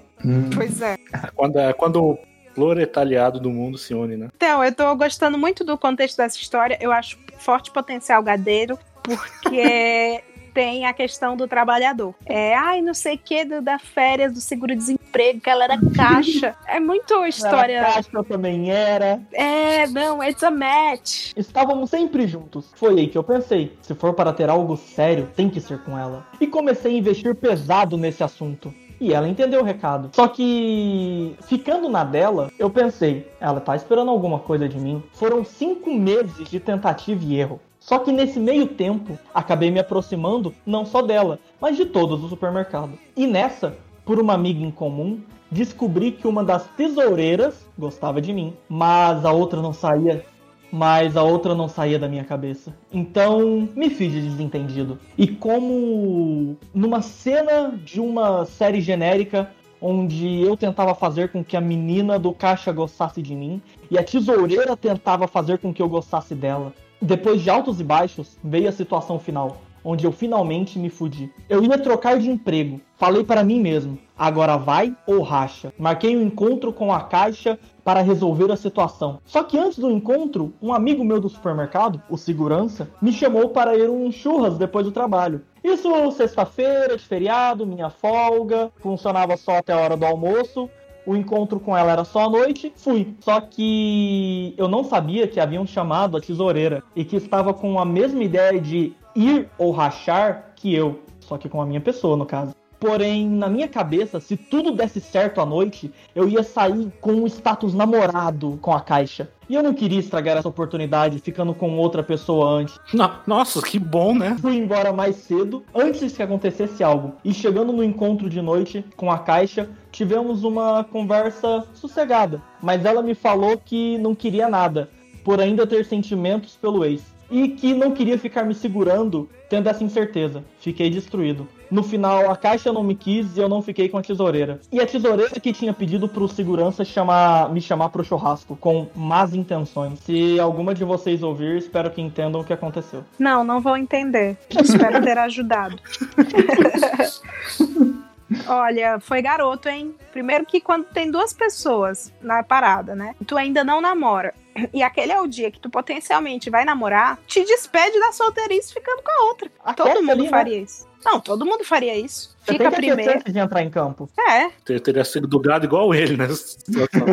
Pois é. [laughs] Quando, é quando o proletariado do mundo se une, né? Então, eu tô gostando muito do contexto dessa história. Eu acho forte potencial gadeiro, porque [laughs] tem a questão do trabalhador. É, ai, não sei o que, da férias, do seguro-desemprego, que ela era caixa. É muito história. Era caixa, eu também era. É, não, it's a match. Estávamos sempre juntos. Foi aí que eu pensei: se for para ter algo sério, tem que ser com ela. E comecei a investir pesado nesse assunto. E ela entendeu o recado. Só que, ficando na dela, eu pensei: ela tá esperando alguma coisa de mim. Foram cinco meses de tentativa e erro. Só que nesse meio tempo, acabei me aproximando não só dela, mas de todos do supermercado. E nessa, por uma amiga em comum, descobri que uma das tesoureiras gostava de mim, mas a outra não saía mas a outra não saía da minha cabeça. Então, me fiz de desentendido. E como numa cena de uma série genérica onde eu tentava fazer com que a menina do caixa gostasse de mim e a tesoureira tentava fazer com que eu gostasse dela. Depois de altos e baixos, veio a situação final, onde eu finalmente me fudi. Eu ia trocar de emprego. Falei para mim mesmo: agora vai ou racha. Marquei um encontro com a caixa para resolver a situação. Só que antes do encontro, um amigo meu do supermercado, o segurança, me chamou para ir um churras depois do trabalho. Isso sexta-feira, de feriado, minha folga, funcionava só até a hora do almoço. O encontro com ela era só à noite, fui. Só que eu não sabia que haviam chamado a tesoureira e que estava com a mesma ideia de ir ou rachar que eu, só que com a minha pessoa no caso. Porém, na minha cabeça, se tudo desse certo à noite, eu ia sair com o status namorado com a caixa. E eu não queria estragar essa oportunidade ficando com outra pessoa antes. No- Nossa, que bom, né? Fui embora mais cedo, antes que acontecesse algo. E chegando no encontro de noite com a caixa, tivemos uma conversa sossegada. Mas ela me falou que não queria nada, por ainda ter sentimentos pelo ex. e que não queria ficar me segurando tendo essa incerteza. Fiquei destruído. No final, a caixa não me quis e eu não fiquei com a tesoureira. E a tesoureira que tinha pedido pro segurança chamar, me chamar pro churrasco, com más intenções. Se alguma de vocês ouvir, espero que entendam o que aconteceu. Não, não vou entender. Espero ter ajudado. [laughs] Olha, foi garoto, hein? Primeiro que quando tem duas pessoas na parada, né? Tu ainda não namora. E aquele é o dia que tu potencialmente vai namorar, te despede da solteirice ficando com a outra. todo Aquece mundo ali, né? faria isso. Não, todo mundo faria isso. Você Fica tem que primeiro. antes de entrar em campo. É. Ter- Teria sido do gado igual ele nessa [laughs] situação.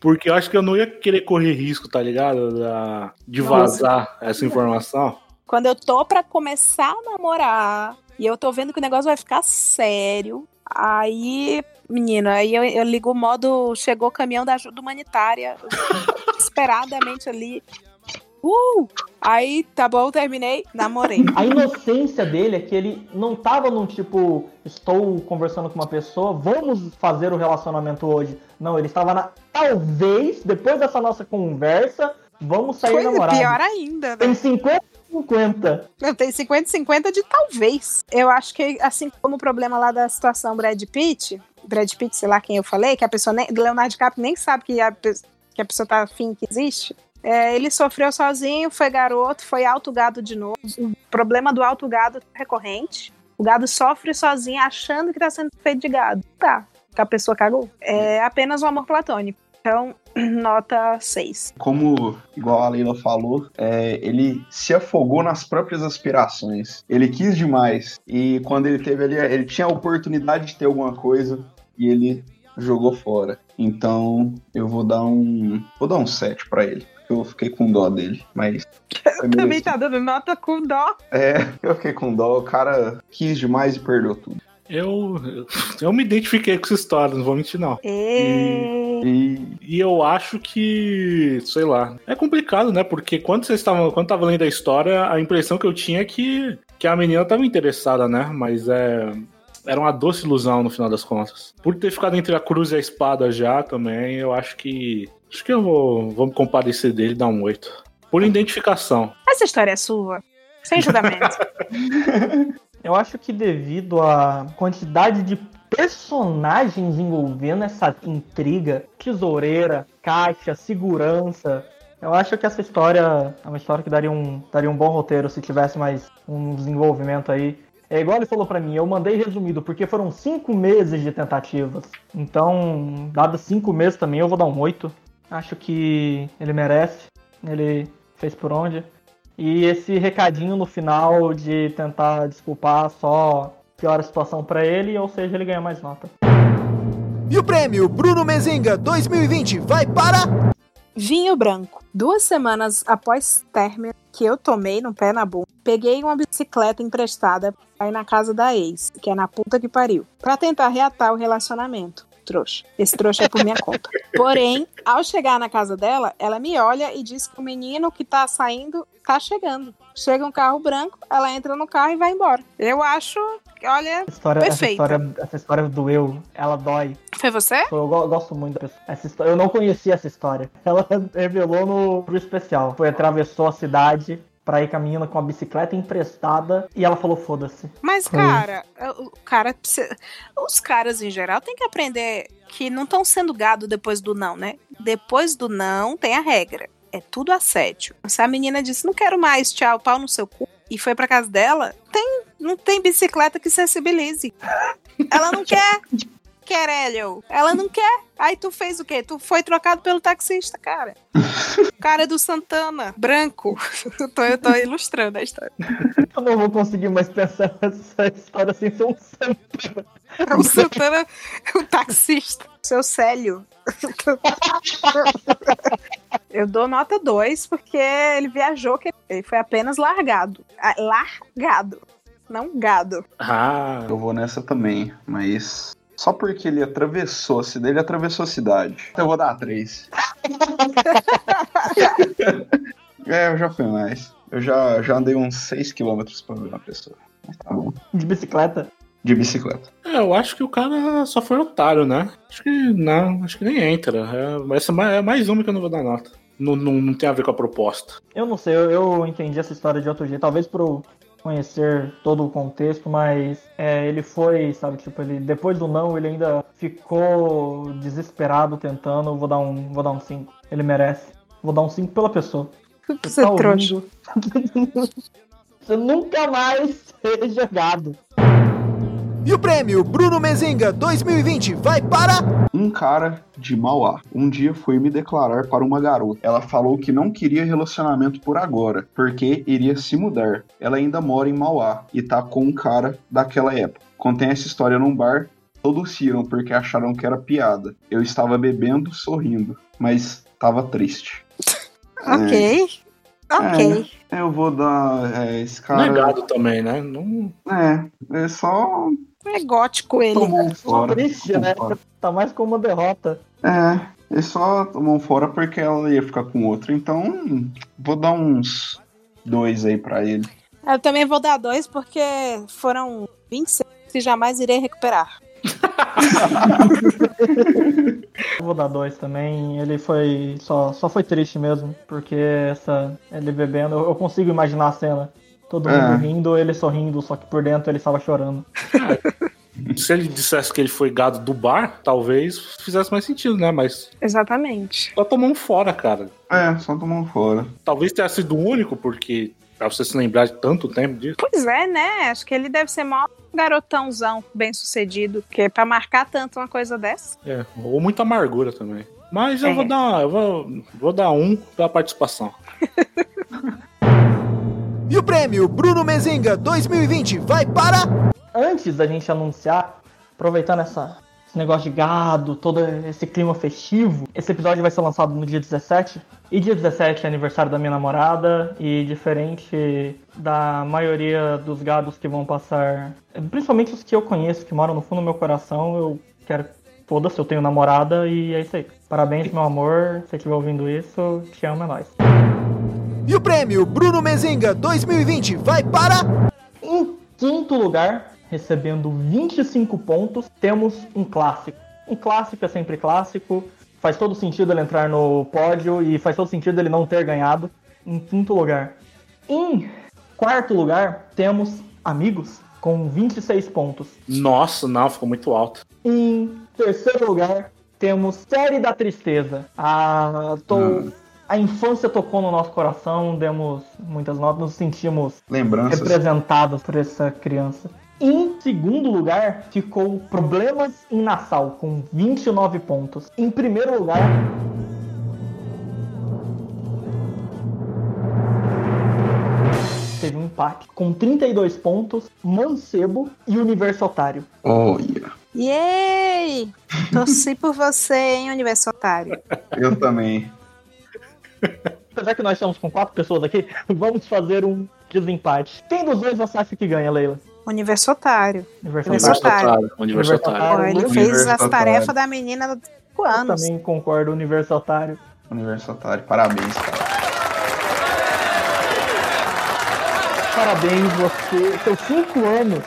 Porque eu acho que eu não ia querer correr risco, tá ligado? Da- de Nossa. vazar essa informação. Quando eu tô pra começar a namorar e eu tô vendo que o negócio vai ficar sério, aí, menina, aí eu, eu ligo o modo chegou o caminhão da ajuda humanitária, [laughs] desesperadamente ali. Uh! Aí, tá bom, terminei, namorei. A inocência dele é que ele não tava num tipo, estou conversando com uma pessoa, vamos fazer o relacionamento hoje. Não, ele estava na. Talvez, depois dessa nossa conversa, vamos sair Coisa namorados. pior ainda, né? Tem 50 50. Eu tenho 50-50 de talvez. Eu acho que, assim como o problema lá da situação Brad Pitt, Brad Pitt, sei lá quem eu falei, que a pessoa nem. Leonardo DiCaprio nem sabe que a, que a pessoa tá afim que existe. É, ele sofreu sozinho, foi garoto, foi alto gado de novo. O problema do alto gado é recorrente. O gado sofre sozinho achando que tá sendo feito de gado. Tá, que a pessoa cagou. É apenas um amor platônico. Então, [clears throat] nota 6. Como, igual a Leila falou, é, ele se afogou nas próprias aspirações. Ele quis demais. E quando ele teve ali, ele tinha a oportunidade de ter alguma coisa e ele jogou fora. Então, eu vou dar um. Vou dar um 7 pra ele. Eu fiquei com dó dele, mas. foi Também tá dando nota com dó. É, eu fiquei com dó. O cara quis demais e perdeu tudo. Eu, eu, eu me identifiquei com essa história, não vou mentir, não. E... E E eu acho que, sei lá, é complicado, né? Porque quando vocês estavam, quando tava lendo a história, a impressão que eu tinha é que, que a menina tava interessada, né? Mas é era uma doce ilusão no final das contas. Por ter ficado entre a cruz e a espada já também, eu acho que acho que eu vou, vou me compadecer dele e dar um 8. Por identificação. Essa história é sua. Sem julgamento. [laughs] Eu acho que devido à quantidade de personagens envolvendo essa intriga, tesoureira, caixa, segurança, eu acho que essa história é uma história que daria um, daria um bom roteiro se tivesse mais um desenvolvimento aí. É igual ele falou pra mim, eu mandei resumido, porque foram cinco meses de tentativas. Então, dado cinco meses também, eu vou dar um 8. Acho que ele merece. Ele fez por onde. E esse recadinho no final de tentar desculpar só piora a situação pra ele, ou seja, ele ganha mais nota. E o prêmio Bruno Mezenga 2020 vai para. Vinho branco. Duas semanas após término que eu tomei no pé na bunda, peguei uma bicicleta emprestada aí na casa da ex, que é na puta que pariu, pra tentar reatar o relacionamento. Trouxa. Esse trouxa é por minha conta. [laughs] Porém, ao chegar na casa dela, ela me olha e diz que o menino que tá saindo tá chegando. Chega um carro branco, ela entra no carro e vai embora. Eu acho, olha, Essa história, essa história, essa história doeu, ela dói. foi você? Eu go- gosto muito dessa essa história. Eu não conhecia essa história. Ela [laughs] revelou no pro especial. Foi atravessou a cidade pra ir caminhando com a bicicleta emprestada e ela falou foda-se. Mas, Foi. cara, o cara, precisa- os caras em geral têm que aprender que não estão sendo gado depois do não, né? Depois do não tem a regra. É tudo assédio. Se a menina disse, não quero mais, tchau, pau no seu cu, e foi pra casa dela, tem, não tem bicicleta que sensibilize. [laughs] Ela não quer. Querelho. Ela não quer. Aí tu fez o quê? Tu foi trocado pelo taxista, cara. [laughs] Cara do Santana, branco. Eu [laughs] tô, eu tô ilustrando a história. Eu não vou conseguir mais pensar nessa história sem ser um Santana é o taxista. Seu Célio. [laughs] Eu dou nota 2 porque ele viajou, que ele foi apenas largado. Ah, Largado. Não gado. Ah, eu vou nessa também, mas. Só porque ele atravessou a cidade, ele atravessou a cidade. Então eu vou dar 3. [laughs] é, eu já fui mais. Eu já, já andei uns 6km pra ver uma pessoa. Mas tá bom. De bicicleta. De bicicleta. é, eu acho que o cara só foi otário, né? Acho que não, acho que nem entra. É, essa é mais- é mais uma que eu não vou dar nota. não, não, não tem a ver com a proposta. Eu não sei, eu, eu entendi essa história de outro jeito. Talvez por eu conhecer todo o contexto, mas é, ele foi, sabe, tipo, ele depois do não, ele ainda ficou desesperado tentando. Vou dar um, vou dar um 5. Ele merece. Vou dar um 5 pela pessoa. Você é trouxa. [laughs] Você nunca mais [laughs] ser jogado. E o prêmio Bruno Mezenga 2020 vai para. Um cara de Mauá um dia foi me declarar para uma garota. Ela falou que não queria relacionamento por agora, porque iria se mudar. Ela ainda mora em Mauá e tá com um cara daquela época. Contém essa história num bar. Todos riram porque acharam que era piada. Eu estava bebendo, sorrindo, mas tava triste. Ok. [laughs] Ok. É, eu vou dar. É, esse cara. Negado também, né? Não... É, é só. É gótico ele. Tomou um fora. Triste, tomou né? fora. Tá mais como uma derrota. É, ele só tomou fora porque ela ia ficar com outro. Então, vou dar uns dois aí pra ele. Eu também vou dar dois porque foram 26 que jamais irei recuperar. Eu [laughs] vou dar dois também. Ele foi. Só, só foi triste mesmo. Porque essa. Ele bebendo. Eu eu consigo imaginar a cena. Todo mundo É. rindo, ele sorrindo, só que por dentro ele estava chorando. [laughs] Se ele dissesse que ele foi gado do bar, talvez fizesse mais sentido, né? Mas Exatamente. só tomou um fora, cara. É, só tomou um fora. Talvez tenha sido o único, porque pra você se lembrar de tanto tempo disso. Pois é, né? Acho que ele deve ser maior garotãozão bem sucedido. Porque pra marcar tanto uma coisa dessa. É, ou muita amargura também. Mas eu É. vou dar, eu vou, vou dar um pela participação. [laughs] E o prêmio Bruno Mezenga 2020 vai para. Antes da gente anunciar, aproveitando essa, esse negócio de gado, todo esse clima festivo, esse episódio vai ser lançado no dia 17. E dia 17 é aniversário da minha namorada. E diferente da maioria dos gados que vão passar, principalmente os que eu conheço, que moram no fundo do meu coração, eu quero. Foda-se, eu tenho namorada e é isso aí. Parabéns, meu amor. Se você estiver ouvindo isso, te amo, é nóis. E o prêmio Bruno Mezenga 2020 vai para. Em quinto lugar, recebendo 25 pontos, temos um clássico. Um clássico é sempre clássico. Faz todo sentido ele entrar no pódio e faz todo sentido ele não ter ganhado. Em quinto lugar. Em quarto lugar, temos Amigos com 26 pontos. Nossa, não, ficou muito alto. Em terceiro lugar, temos Série da Tristeza. A, to- a infância tocou no nosso coração, demos muitas notas, nos sentimos Lembranças. representados por essa criança. Em segundo lugar, ficou Problemas em Nassau, com 29 pontos. Em primeiro lugar. Teve um empate com 32 pontos, Mancebo e Universo Otário. Olha, Yay! Torci por você, hein, universitário. eu também. Já que nós estamos com quatro pessoas aqui, [laughs] vamos fazer um desempate. Quem dos dois você acha que ganha, Leila? Universitário. Universo Universitário. Otário. Universitário. Pô, ele fez as tarefas da menina de 5 Eu anos. também concordo, Universo Otário. Universitário, parabéns, cara. Parabéns, você. Seus cinco anos.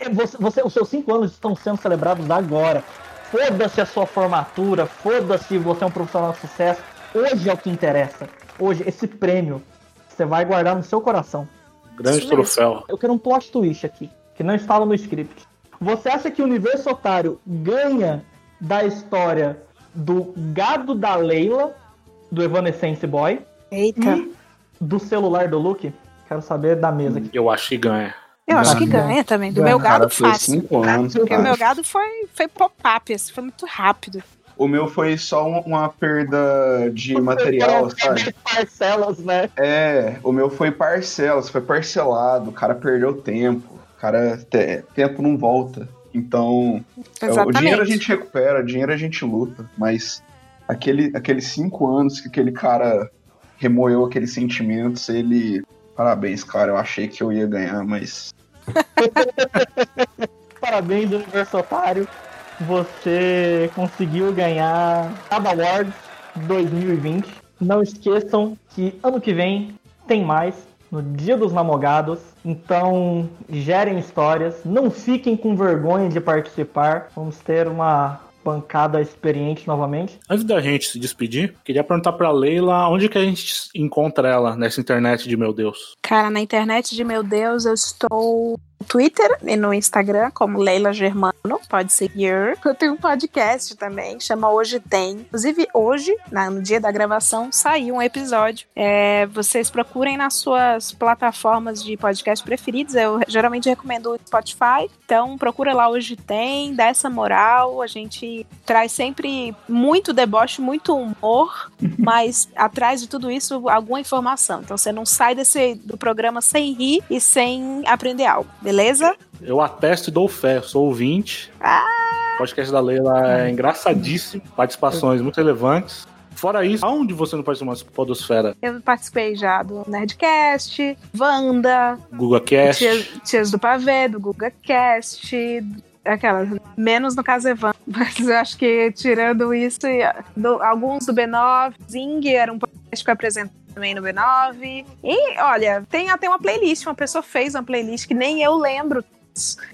é, Você, você- os seus cinco anos estão sendo celebrados agora. Foda-se a sua formatura, foda-se você é um profissional de sucesso. Hoje é o que interessa. Hoje, esse prêmio você vai guardar no seu coração. Grande troféu. Eu quero um plot twist aqui, que não estava no script. Você acha que o Universo Otário ganha da história do gado da Leila, do Evanescence Boy, Eita. e do celular do Luke? Quero saber da mesa aqui. Eu acho que ganha. Eu acho que Ganha. também. Do Ganha, meu gado Cara, foi fácil. cinco anos, Porque o meu gado foi, foi pop-up, esse foi muito rápido. O meu foi só um- uma perda de material, sabe? Parcelas, né? É, o meu foi parcelas, foi parcelado, o cara perdeu tempo, o cara, te- tempo não volta. Então, é, o Exatamente. dinheiro a gente recupera, dinheiro a gente luta, mas aquele, aqueles cinco anos que aquele cara remoeu aqueles sentimentos, ele. Parabéns, cara, eu achei que eu ia ganhar, mas. [laughs] Parabéns, Universo Otário. Você conseguiu ganhar Aba Awards 2020. Não esqueçam que ano que vem tem mais no Dia dos Namogados. Então, gerem histórias. Não fiquem com vergonha de participar. Vamos ter uma bancada experiente novamente. Antes da gente se despedir, queria perguntar pra Leila onde que a gente encontra ela nessa internet de meu Deus. Cara, na internet de meu Deus, eu estou Twitter e no Instagram como Leila Germano, pode seguir. Eu tenho um podcast também, chama Hoje Tem. Inclusive, hoje, na- no dia da gravação, saiu um episódio. É, vocês procurem nas suas plataformas de podcast preferidos. Eu geralmente recomendo o Spotify. Então, procura lá Hoje Tem, dá essa moral. A gente traz sempre muito deboche, muito humor, [laughs] mas atrás de tudo isso, alguma informação. Então, você não sai desse, do programa sem rir e sem aprender algo, beleza? Eu atesto e dou fé, sou ouvinte. O podcast da Leila é engraçadíssimo, participações muito relevantes. Fora isso, aonde você não participou mais do Podosfera? Eu participei já do Nerdcast, Wanda, Google Cast. Tias, Tias do Pavê, do GugaCast, aquelas, menos no caso Evan, [laughs] mas eu acho que tirando isso, ah, do- alguns do B9, Zing era um podcast que eu apresentei também no B9. E olha, tem até uma playlist, uma pessoa fez uma playlist que nem eu lembro.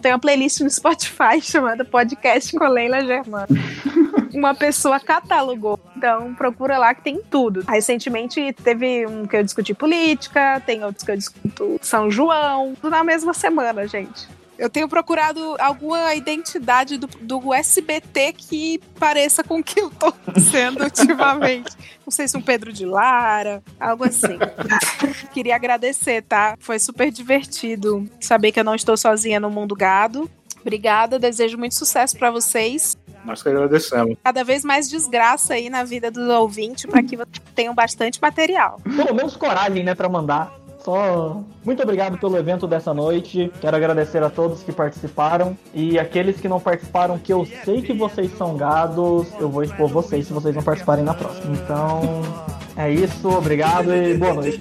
Tem uma playlist no Spotify [laughs] chamada Podcast com Leila Germano. [laughs] uma pessoa catalogou. Então procura lá que tem tudo. Recentemente teve um que eu discuti política, tem outros que eu discuto São João, tudo na mesma semana, gente. Eu tenho procurado alguma identidade do, do SBT que pareça com o que eu tô sendo ultimamente. [laughs] Não sei se um Pedro de Lara, algo assim. [laughs] Queria agradecer, tá? Foi super divertido saber que eu não estou sozinha no mundo gado. Obrigada, desejo muito sucesso pra vocês. Nós que agradecemos. Cada vez mais desgraça aí na vida do ouvinte para que vocês tenham bastante material. Pelo menos coragem, né, pra mandar. Só muito obrigado pelo evento dessa noite. Quero agradecer a todos que participaram e aqueles que não participaram, que eu sei que vocês são gados, eu vou expor vocês se vocês não participarem na próxima. Então, é isso, obrigado e boa noite.